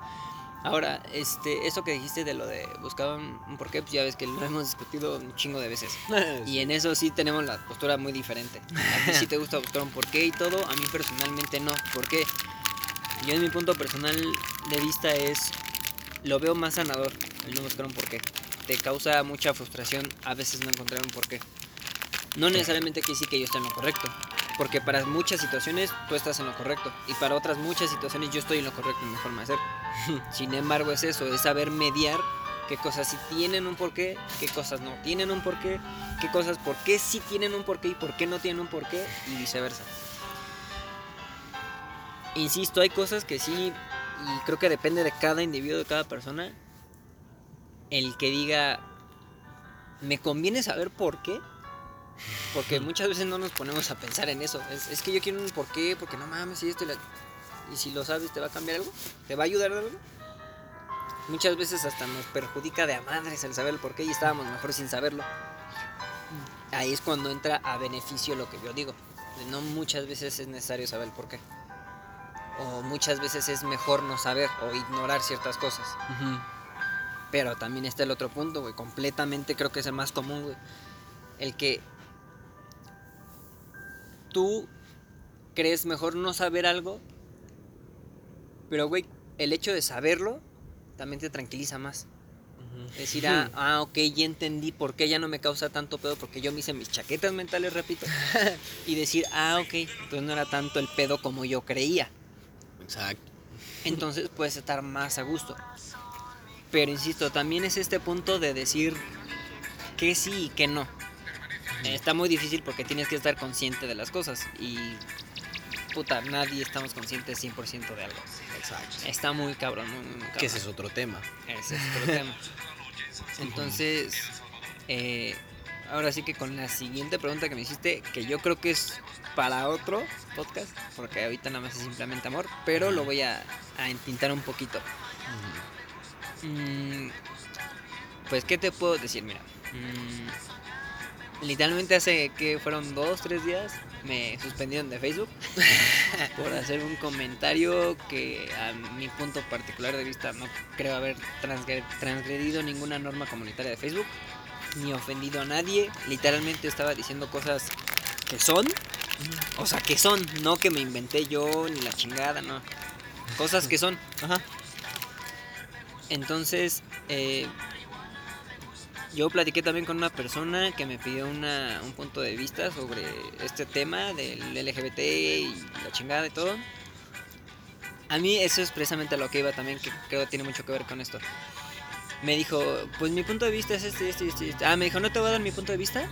Ahora, este, eso que dijiste de lo de buscar un, un porqué, pues ya ves que lo hemos discutido un chingo de veces. Y en eso sí tenemos la postura muy diferente. A ti sí te gusta buscar un porqué y todo, a mí personalmente no. ¿Por qué? Yo en mi punto personal de vista es, lo veo más sanador el no buscar un porqué. Te causa mucha frustración a veces no encontrar un porqué. No necesariamente quiere decir que yo esté en lo correcto. Porque para muchas situaciones tú estás en lo correcto. Y para otras muchas situaciones yo estoy en lo correcto en mi forma de ser. Sin embargo es eso, es saber mediar qué cosas sí tienen un porqué, qué cosas no tienen un porqué, qué cosas por qué sí tienen un porqué y por qué no tienen un porqué y viceversa. Insisto, hay cosas que sí, y creo que depende de cada individuo, de cada persona, el que diga, ¿me conviene saber por qué? Porque muchas veces no nos ponemos a pensar en eso. Es, es que yo quiero un porqué, porque no mames, y esto y la- Y si lo sabes, ¿te va a cambiar algo? ¿Te va a ayudar algo? Muchas veces hasta nos perjudica de a madres el saber el porqué y estábamos mejor sin saberlo. Ahí es cuando entra a beneficio lo que yo digo. No muchas veces es necesario saber el porqué. O muchas veces es mejor no saber o ignorar ciertas cosas. Pero también está el otro punto, güey. Completamente creo que es el más común, güey. El que tú crees mejor no saber algo. Pero, güey, el hecho de saberlo también te tranquiliza más. Decir, ah, ah, ok, ya entendí por qué ya no me causa tanto pedo, porque yo me hice mis chaquetas mentales, repito. y decir, ah, ok, entonces no era tanto el pedo como yo creía. Exacto. Entonces puedes estar más a gusto. Pero insisto, también es este punto de decir que sí y que no. Está muy difícil porque tienes que estar consciente de las cosas. Y puta, nadie estamos conscientes 100% de algo. Exacto. Está muy cabrón, muy, muy, muy cabrón. Que ese es otro tema. Ese es otro tema. Entonces, eh, ahora sí que con la siguiente pregunta que me hiciste, que yo creo que es para otro podcast, porque ahorita nada más es simplemente amor, pero lo voy a, a entintar un poquito. Mm, pues, ¿qué te puedo decir? Mira, mm, literalmente hace que fueron dos, tres días me suspendieron de Facebook por hacer un comentario que a mi punto particular de vista no creo haber transgre- transgredido ninguna norma comunitaria de Facebook ni ofendido a nadie. Literalmente estaba diciendo cosas que son, o sea, que son, no que me inventé yo ni la chingada, no. Cosas que son. Ajá. Entonces, eh, yo platiqué también con una persona que me pidió una, un punto de vista sobre este tema del LGBT y la chingada y todo. A mí eso es precisamente a lo que iba también, que creo que tiene mucho que ver con esto. Me dijo, pues mi punto de vista es este, este, este. este". Ah, me dijo, no te voy a dar mi punto de vista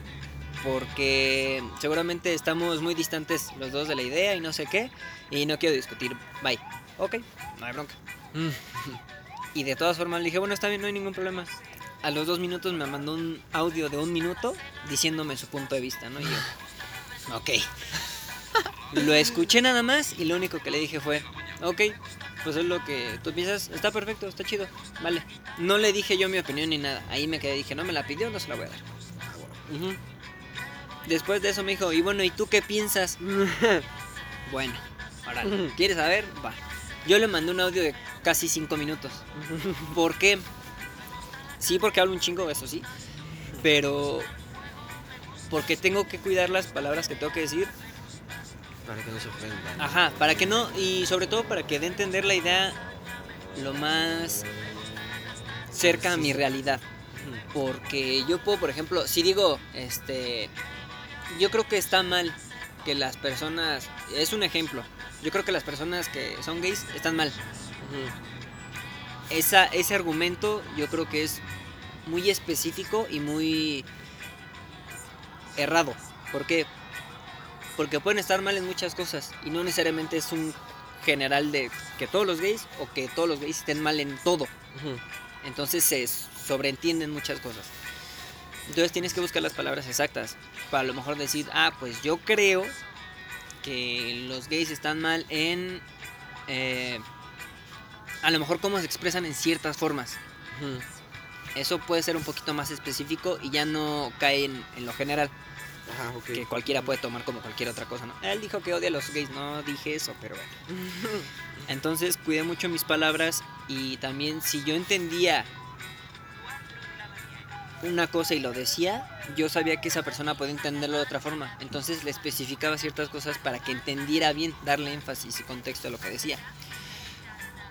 porque seguramente estamos muy distantes los dos de la idea y no sé qué, y no quiero discutir. Bye. Ok, no hay bronca. Y de todas formas le dije, bueno, está bien, no hay ningún problema. A los dos minutos me mandó un audio de un minuto diciéndome su punto de vista, ¿no? Y yo, ok. Lo escuché nada más y lo único que le dije fue, ok, pues es lo que tú piensas, está perfecto, está chido, vale. No le dije yo mi opinión ni nada, ahí me quedé, dije, no me la pidió, no se la voy a dar. Ujú. Después de eso me dijo, y bueno, ¿y tú qué piensas? bueno, órale, ¿quieres saber? Va. Yo le mandé un audio de casi cinco minutos. ¿Por qué? Sí, porque hablo un chingo, eso sí. Pero porque tengo que cuidar las palabras que tengo que decir. Para que no se ofendan. Ajá, para que no, y sobre todo para que dé a entender la idea lo más cerca a mi realidad. Porque yo puedo, por ejemplo, si digo, este, yo creo que está mal que las personas, es un ejemplo, yo creo que las personas que son gays están mal. Esa, ese argumento yo creo que es muy específico y muy errado. ¿Por qué? Porque pueden estar mal en muchas cosas y no necesariamente es un general de que todos los gays o que todos los gays estén mal en todo. Entonces se sobreentienden muchas cosas. Entonces tienes que buscar las palabras exactas para a lo mejor decir, ah, pues yo creo que los gays están mal en... eh, a lo mejor cómo se expresan en ciertas formas. Eso puede ser un poquito más específico y ya no cae en, en lo general, Ajá, que cualquiera puede tomar como cualquier otra cosa, ¿no? Él dijo que odia a los gays, no dije eso, pero bueno. Entonces cuidé mucho mis palabras y también si yo entendía una cosa y lo decía, yo sabía que esa persona podía entenderlo de otra forma. Entonces le especificaba ciertas cosas para que entendiera bien, darle énfasis y contexto a lo que decía.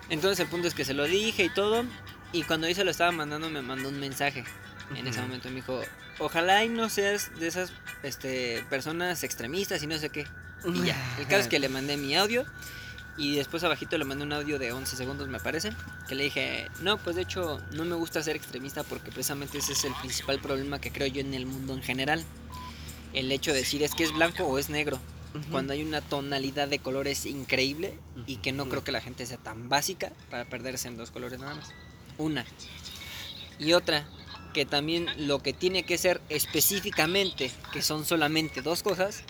Entonces el punto es que se lo dije y todo. Y cuando yo se lo estaba mandando me mandó un mensaje. En ese momento me dijo, ojalá y no seas de esas este, personas extremistas y no sé qué. Y ya, el caso es que le mandé mi audio y después abajito le mandé un audio de 11 segundos me parece, que le dije, no, pues de hecho no me gusta ser extremista porque precisamente ese es el principal problema que creo yo en el mundo en general. El hecho de decir es que es blanco o es negro, cuando hay una tonalidad de colores increíble y que no creo que la gente sea tan básica para perderse en dos colores nada más. Una. Y otra, que también lo que tiene que ser específicamente, que son solamente dos cosas,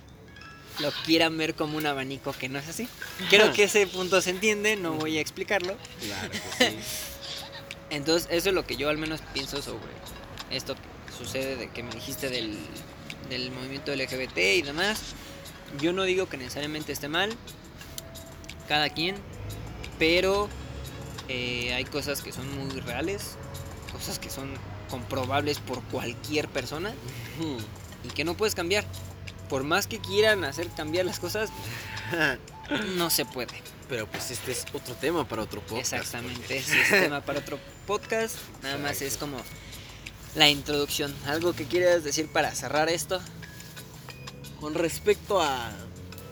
lo quieran ver como un abanico que no es así. Creo que ese punto se entiende, no voy a explicarlo. Claro que sí. Entonces, eso es lo que yo al menos pienso sobre esto que sucede de que me dijiste del, del movimiento LGBT y demás. Yo no digo que necesariamente esté mal, cada quien, pero eh, hay cosas que son muy reales, cosas que son comprobables por cualquier persona y que no puedes cambiar. Por más que quieran hacer cambiar las cosas, no se puede. Pero pues este es otro tema para otro podcast. Exactamente, ese es tema para otro podcast. Nada más es como la introducción. ¿Algo que quieras decir para cerrar esto? Con respecto a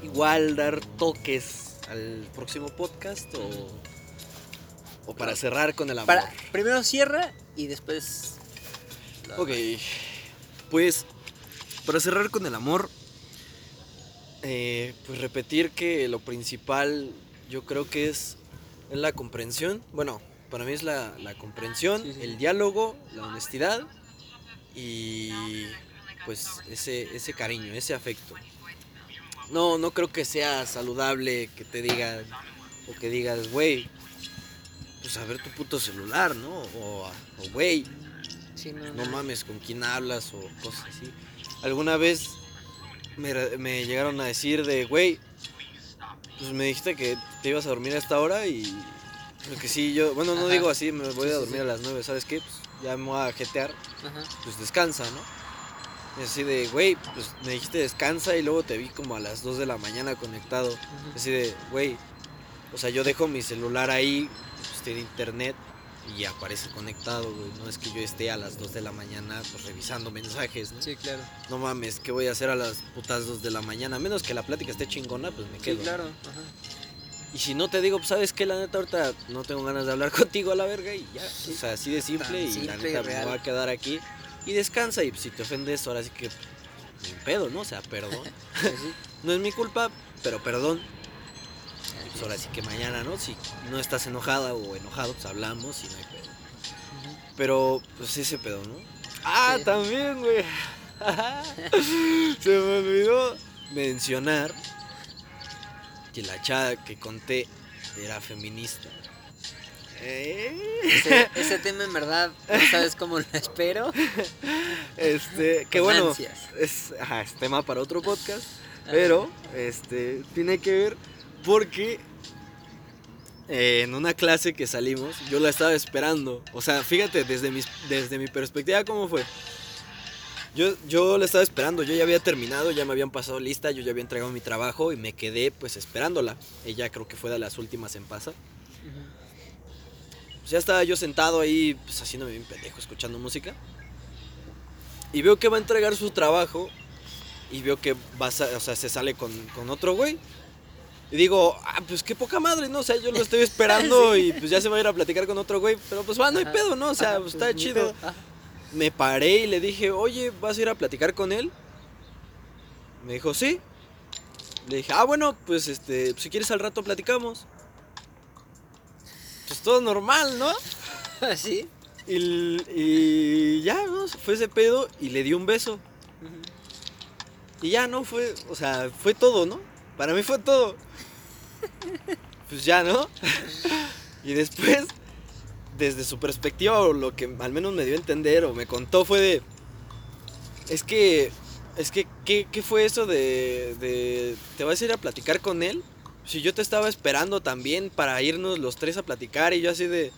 igual dar toques al próximo podcast o, o para cerrar con el amor. Para, primero cierra y después... Ok, pues para cerrar con el amor, eh, pues repetir que lo principal yo creo que es, es la comprensión. Bueno, para mí es la, la comprensión, Sí, sí. el diálogo, la honestidad y pues ese, ese cariño, ese afecto. No, no creo que sea saludable que te digan o que digas, güey, pues a ver tu puto celular, ¿no? O, güey, Sí, no, no mames con quién hablas o cosas así. alguna vez me, llegaron a decir de, güey, pues me dijiste que te ibas a dormir a esta hora y... Porque sí, yo, bueno, no Ajá. digo así, me voy Sí, a dormir sí. a las 9, ¿sabes qué? Pues ya me voy a jetear, Ajá. pues descansa, ¿no? Y así de, güey, pues me dijiste descansa y luego te vi como a las 2 de la mañana conectado. Así de, güey, o sea, yo dejo mi celular ahí, pues tiene internet y aparece conectado, güey. No es que yo esté a las 2 de la mañana pues revisando mensajes, ¿no? Sí, claro. No mames, ¿qué voy a hacer a las putas 2 de la mañana? A menos que la plática esté chingona, pues me Sí, quedo. claro. Ajá. Y si no te digo, pues sabes que la neta ahorita no tengo ganas de hablar contigo a la verga y ya. Sí. O sea, así de simple y la simple neta me voy a quedar aquí y descansa y pues, si te ofendes, ahora sí que ni pedo, ¿no? O sea, perdón. Sí, sí. no es mi culpa, pero perdón. Pues ahora sí que mañana, ¿no? Si no estás enojada o enojado, pues hablamos y no hay pedo. Pero, pues ese pedo, ¿no? Ah, Sí. también, güey. Se me olvidó mencionar que la chava que conté era feminista. ¿Eh? Ese, ese tema en verdad no sabes cómo lo espero. Este, que bueno, es, ajá, es tema para otro podcast, pero este tiene que ver porque eh, en una clase que salimos, yo la estaba esperando. O sea, fíjate, desde, mis, desde mi perspectiva, ¿cómo fue? Yo, yo la estaba esperando, yo ya había terminado, ya me habían pasado lista, yo ya había entregado mi trabajo y me quedé pues esperándola. Ella creo que fue de las últimas en pasa. Ujú. Pues ya estaba yo sentado ahí, pues haciéndome bien pendejo, escuchando música. Y veo que va a entregar su trabajo. Y veo que va o sea, se sale con, con otro güey. Y digo, ah, pues qué poca madre, ¿no? O sea, yo lo estoy esperando y pues ya se va a ir a platicar con otro güey. Pero pues va, no hay Ajá. pedo, ¿no? O sea, Ajá, pues, pues, está chido. Me paré y le dije, oye, ¿vas a ir a platicar con él? Me dijo, sí. Le dije, ah, bueno, pues este, si quieres al rato platicamos. Pues todo normal, ¿no? ¿Sí? Y, y ya, ¿no? Fue ese pedo y le di un beso. Y ya, ¿no? Fue, o sea, fue todo, ¿no? Para mí fue todo. Pues ya, ¿no? Y después, desde su perspectiva, o lo que al menos me dio a entender o me contó fue de... Es que, es que, ¿qué, qué fue eso de, de... ¿Te vas a ir a platicar con él? Si yo te estaba esperando también para irnos los tres a platicar y yo así de...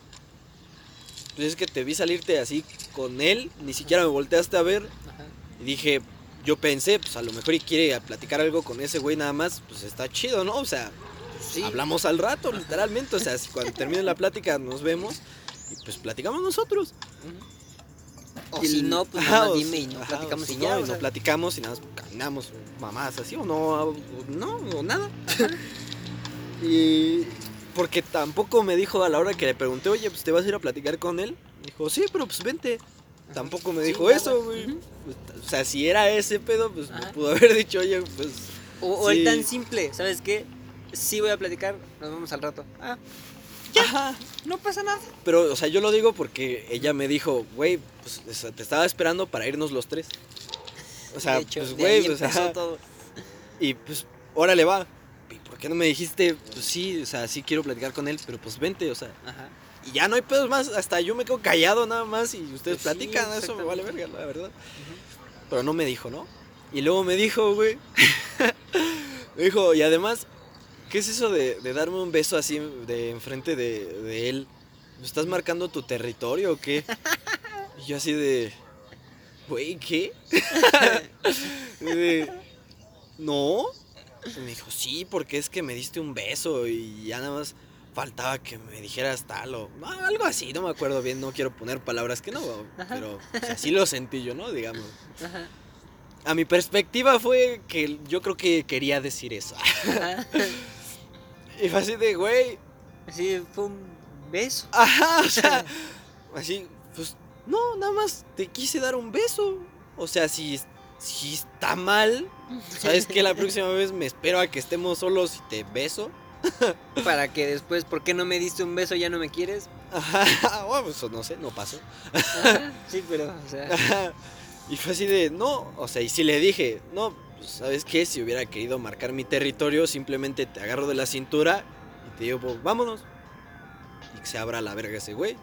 Pues es que te vi salirte así con él, ni siquiera me volteaste a ver. Ajá. Y dije, yo pensé, pues a lo mejor y quiere platicar algo con ese güey nada más, pues está chido, ¿no? O sea, Sí. hablamos al rato, literalmente. O sea, si cuando termine la plática nos vemos y pues platicamos nosotros. O Y si no, pues nada más dime y no ajá, platicamos si y no, ya. o no platicamos y nada más caminamos, mamás así o no, o no, o nada. y porque tampoco me dijo a la hora que le pregunté, oye, pues te vas a ir a platicar con él. Me dijo, sí, pero pues vente. Ajá. Tampoco me dijo eso, güey. Pues, O sea, si era ese pedo, pues me Ajá. pudo haber dicho, oye, pues. O, el tan simple, ¿sabes qué? Sí voy a platicar, nos vemos al rato. Ah, Ajá. no pasa nada. Pero, o sea, yo lo digo porque ella me dijo, güey, pues o sea, te estaba esperando para irnos los tres. O sea, De hecho, pues, güey, pues, empezó ajá. todo. Y pues, órale va. ¿Y por qué no me dijiste? Pues sí, o sea, sí quiero platicar con él, pero pues vente, o sea. Ajá. Y ya no hay pedos más, hasta yo me quedo callado nada más y ustedes Pues sí, platican, eso me vale verga, la verdad. Pero no me dijo, ¿no? Y luego me dijo, güey. me dijo, y además, ¿qué es eso de, de darme un beso así de enfrente de, de él? ¿Me estás marcando tu territorio o qué? Y yo así de. Güey, ¿qué? De, no. Y me dijo, sí, porque es que me diste un beso y ya nada más faltaba que me dijeras tal o no, algo así, no me acuerdo bien, no quiero poner palabras que no, pero o sea, sí lo sentí yo, ¿no? Digamos. Ajá. A mi perspectiva fue que yo creo que quería decir eso. Y fue así de, güey, Sí, fue un beso. ajá, o sea, así, pues, no, nada más te quise dar un beso. O sea, si, si está mal, ¿sabes qué? La próxima vez me espero a que estemos solos y te beso. Para que después, ¿por qué no me diste un beso? ¿Ya no me quieres? Ajá, bueno, pues no sé, no pasó. Ajá. Sí, pero, o sea. Ajá. Y fue así de, no, o sea, y si le dije, no, pues, ¿sabes qué? Si hubiera querido marcar mi territorio, simplemente te agarro de la cintura y te digo, pues, vámonos. Y que se abra la verga ese güey.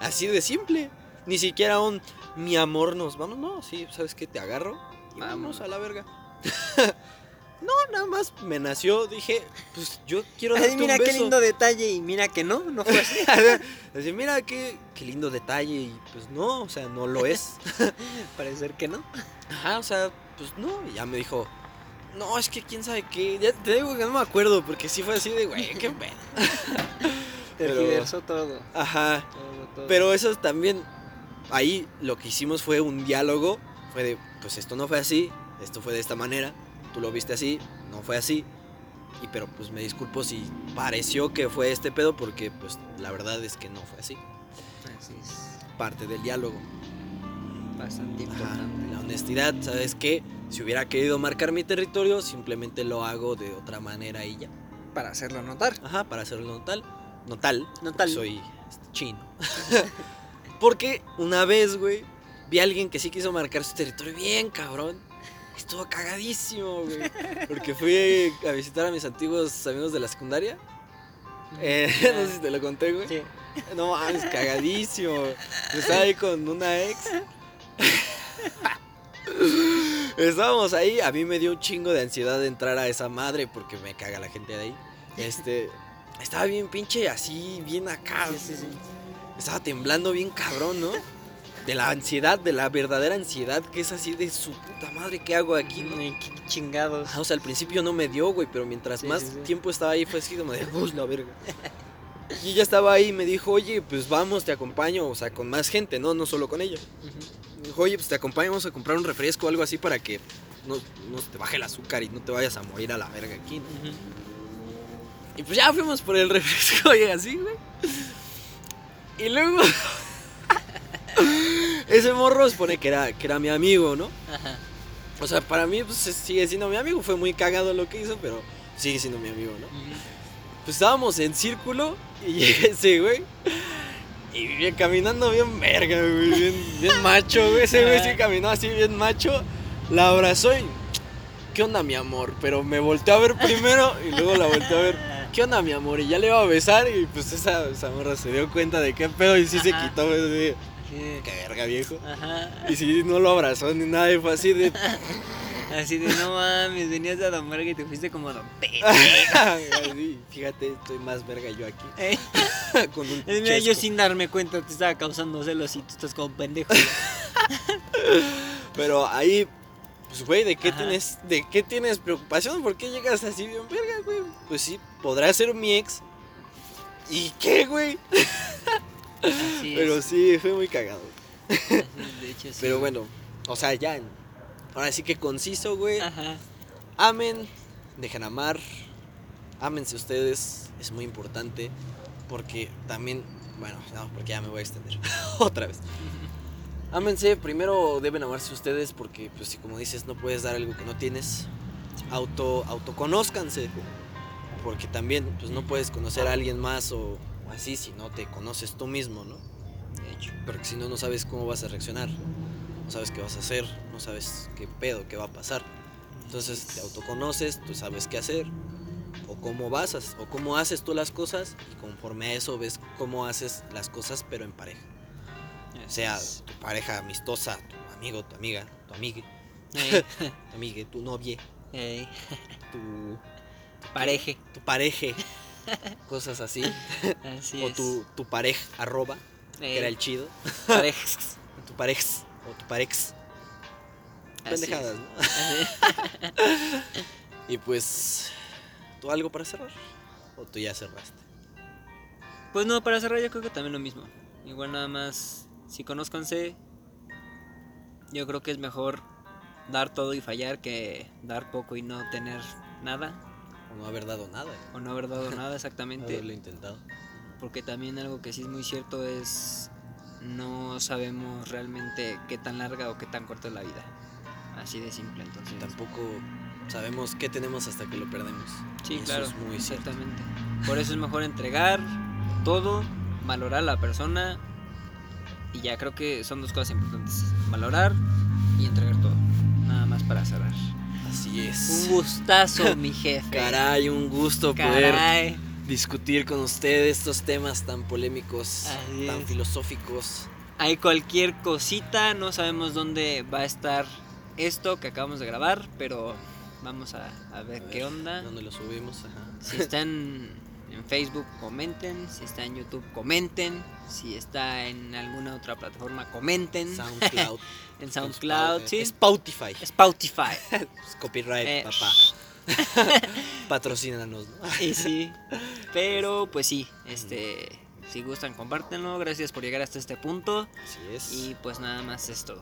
Así de simple. Ni siquiera un, mi amor, nos vamos. No, sí, ¿sabes qué? Te agarro Y vámonos Vámonos. a la verga. no, nada más me nació, dije, pues yo quiero darte Ay, mira un qué lindo detalle y mira que no, no fue así. Así, mira qué, qué lindo detalle y pues no, o sea, no lo es. Parecer que no. Ajá, o sea, pues no, y ya me dijo, no, es que quién sabe qué, ya te digo que no me acuerdo, porque sí fue así de, güey, qué pedo. Tergiversó todo, Ajá, todo, todo. pero eso también, ahí lo que hicimos fue un diálogo, fue de, pues esto no fue así, esto fue de esta manera, tú lo viste así, no fue así, y pero pues me disculpo si pareció que fue este pedo, porque pues la verdad es que no fue así, Así es. parte del diálogo. Bastante Ajá, la honestidad, ¿sabes qué? Si hubiera querido marcar mi territorio, simplemente lo hago de otra manera y ya. Para hacerlo notar. Ajá, para hacerlo notal. Notal. Notal. Soy este, chino. porque una vez, güey, vi a alguien que sí quiso marcar su territorio bien, cabrón. Estuvo cagadísimo, güey. Porque fui a visitar a mis antiguos amigos de la secundaria. Eh, no sé si te lo conté, güey. Sí. No mames, cagadísimo. Estaba ahí con una ex. Estábamos ahí, a mí me dio un chingo de ansiedad de entrar a esa madre porque me caga la gente de ahí. Este, estaba bien pinche así, bien acá. Sí, sí, sí. Estaba temblando bien cabrón, ¿no? De la ansiedad, de la verdadera ansiedad que es así de su puta madre, ¿qué hago aquí? no? Ay, qué chingados. Ajá, o sea, al principio no me dio, güey, pero mientras Sí, más sí, sí. tiempo estaba ahí fue así como de, uy, la verga. Y ella estaba ahí y me dijo, oye, pues vamos, te acompaño, o sea, con más gente, ¿no? No solo con ella. Me dijo, oye, pues te acompaño, vamos a comprar un refresco o algo así para que no, no te baje el azúcar y no te vayas a morir a la verga aquí, ¿no? Y pues ya fuimos por el refresco y así, güey. Y luego... Ese morro supone que era, que era mi amigo, ¿no? Ajá. O sea, para mí pues, sigue siendo mi amigo. Fue muy cagado lo que hizo, pero sigue siendo mi amigo, ¿no? Pues estábamos en círculo y llega ese güey. Y caminando bien verga, güey. Bien, bien macho, güey. Ese güey sí caminó así bien macho. La abrazó y. ¿Qué onda, mi amor? Pero me volteó a ver primero y luego la volteó a ver. ¿Qué onda, mi amor? Y ya le iba a besar y pues esa, esa morra se dio cuenta de qué pedo y sí se quitó, güey. De- Qué verga, viejo. Ajá. Y sí, no lo abrazó ni nada y fue así de. Así de no mames, venías a Don Verga y te fuiste como Don fíjate, estoy más verga yo aquí. Eh, Con un Mira, yo sin darme cuenta te estaba causando celos y tú estás como pendejo. Pero ahí, pues güey, ¿de qué Ajá. tienes, de qué tienes preocupación? ¿Por qué llegas así bien verga, güey? Pues sí, podrá ser mi ex. ¿Y qué, güey? Así Pero es. sí, fue muy cagado. Así es, de hecho, sí. Pero bueno, o sea, ya. Ahora sí que conciso, güey. Ajá. Amen, dejen amar. Ámense ustedes, es muy importante. Porque también, bueno, no, porque ya me voy a extender. Otra vez. Ámense, primero deben amarse ustedes porque, pues, si como dices, no puedes dar algo que no tienes, auto, autoconózcanse. Porque también, pues, no puedes conocer a alguien más o así si no te conoces tú mismo, ¿no? De hecho. Porque si no, no sabes cómo vas a reaccionar, no sabes qué vas a hacer, no sabes qué pedo, qué va a pasar. Entonces te autoconoces, tú sabes qué hacer, o cómo vas, a- o cómo haces tú las cosas, y conforme a eso ves cómo haces las cosas, pero en pareja. O sea, tu pareja amistosa, tu amigo, tu amiga, tu amigue, Ey, tu amigue, tu novia, ey, tu, pareje. tu pareje, cosas así. Así o tu, tu pareja, arroba, que era el chido. parejas. Tu parex, o tu parex. Pendejadas. ¿no? Y pues, ¿tú algo para cerrar? ¿O tú ya cerraste? Pues no, para cerrar yo creo que también lo mismo. Igual nada más, si conozcanse, yo creo que es mejor dar todo y fallar que dar poco y no tener nada. O no haber dado nada. O no haber dado nada Haberlo exactamente. intentado. Porque también algo que sí es muy cierto es no sabemos realmente qué tan larga o qué tan corta es la vida. Así de simple, entonces. Tampoco sabemos qué tenemos hasta que lo perdemos. Sí, eso claro. es muy cierto. exactamente. Por eso es mejor entregar todo, valorar a la persona y ya creo que son dos cosas importantes. Valorar y entregar todo. Nada más para cerrar. Así Un es. gustazo, mi jefe. Caray, un gusto poder discutir con ustedes estos temas tan polémicos, Así tan es. filosóficos. Hay cualquier cosita, no sabemos dónde va a estar esto que acabamos de grabar, pero vamos a, a ver A qué ver, onda. ¿Dónde lo subimos? Ajá. Si están en Facebook, comenten. Si está en YouTube, comenten. Si está en alguna otra plataforma, comenten. SoundCloud. en SoundCloud, sí. Spotify. Spotify. Es copyright, Eh, papá. Patrocínanos, ¿no? Y sí. Pero pues sí, este. Si gustan, compártenlo. Gracias por llegar hasta este punto. Así es. Y pues nada más es todo.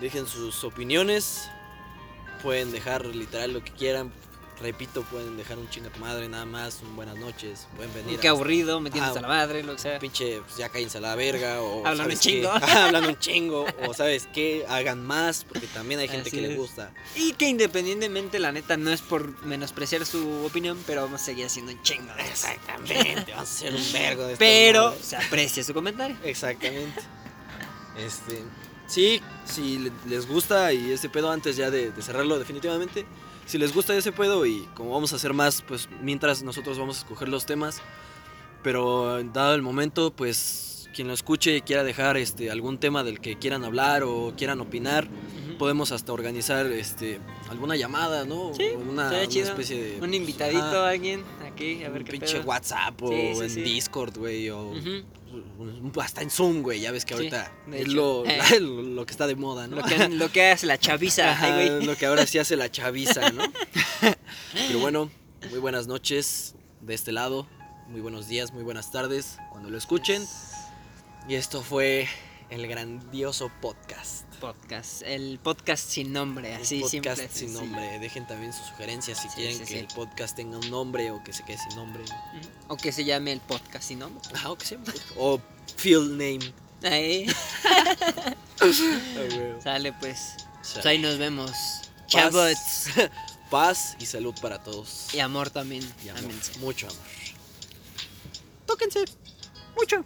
Dejen sus opiniones. Pueden dejar literal lo que quieran. Repito, pueden dejar un chinga tu madre nada más. Un buenas noches. Pueden venir. Qué a- aburrido, metiéndose Ah, a la madre, lo que sea. Pinche, pues ya cállense a la verga. O, Hablando ¿sabes un chingo. hablando un chingo. O sabes qué, hagan más. Porque también hay gente Así que le es. gusta. Y que independientemente, la neta, no es por menospreciar su opinión, pero vamos a seguir haciendo un chingo. Exactamente. Vamos a hacer un vergo de Pero se aprecia su comentario. Exactamente. Este. Sí, si le- les gusta y ese pedo antes ya de, de cerrarlo definitivamente. Si les gusta ese pedo y como vamos a hacer más, pues mientras nosotros vamos a escoger los temas. Pero dado el momento, pues quien lo escuche y quiera dejar este, algún tema del que quieran hablar o quieran opinar, podemos hasta organizar este, alguna llamada, ¿no? Sí, una, especie de... Un invitadito Ajá, a alguien aquí, a ver un qué pinche pedo. WhatsApp o Sí, sí, en. Discord, güey, o hasta en Zoom, güey. Ya ves que ahorita es lo, Eh. lo, lo que está de moda, ¿no? Lo que, lo que hace la chaviza, Ajá, ay, güey. lo que ahora sí hace la chaviza, ¿no? Pero bueno, muy buenas noches de este lado. Muy buenos días, muy buenas tardes cuando lo escuchen. Y esto fue el grandioso podcast. Podcast, el podcast sin nombre, El así simple. podcast sin nombre. Dejen también sus sugerencias si Sí, quieren sí, que el podcast tenga un nombre o que se quede sin nombre. O que se llame el podcast sin nombre. Ajá, o que sea. O field name. Ahí, Ah, sale pues. Sale. Pues ahí nos vemos. Chavos. Paz y salud para todos. Y amor también. Y amor, ámense. mucho amor. Tóquense. Mucho.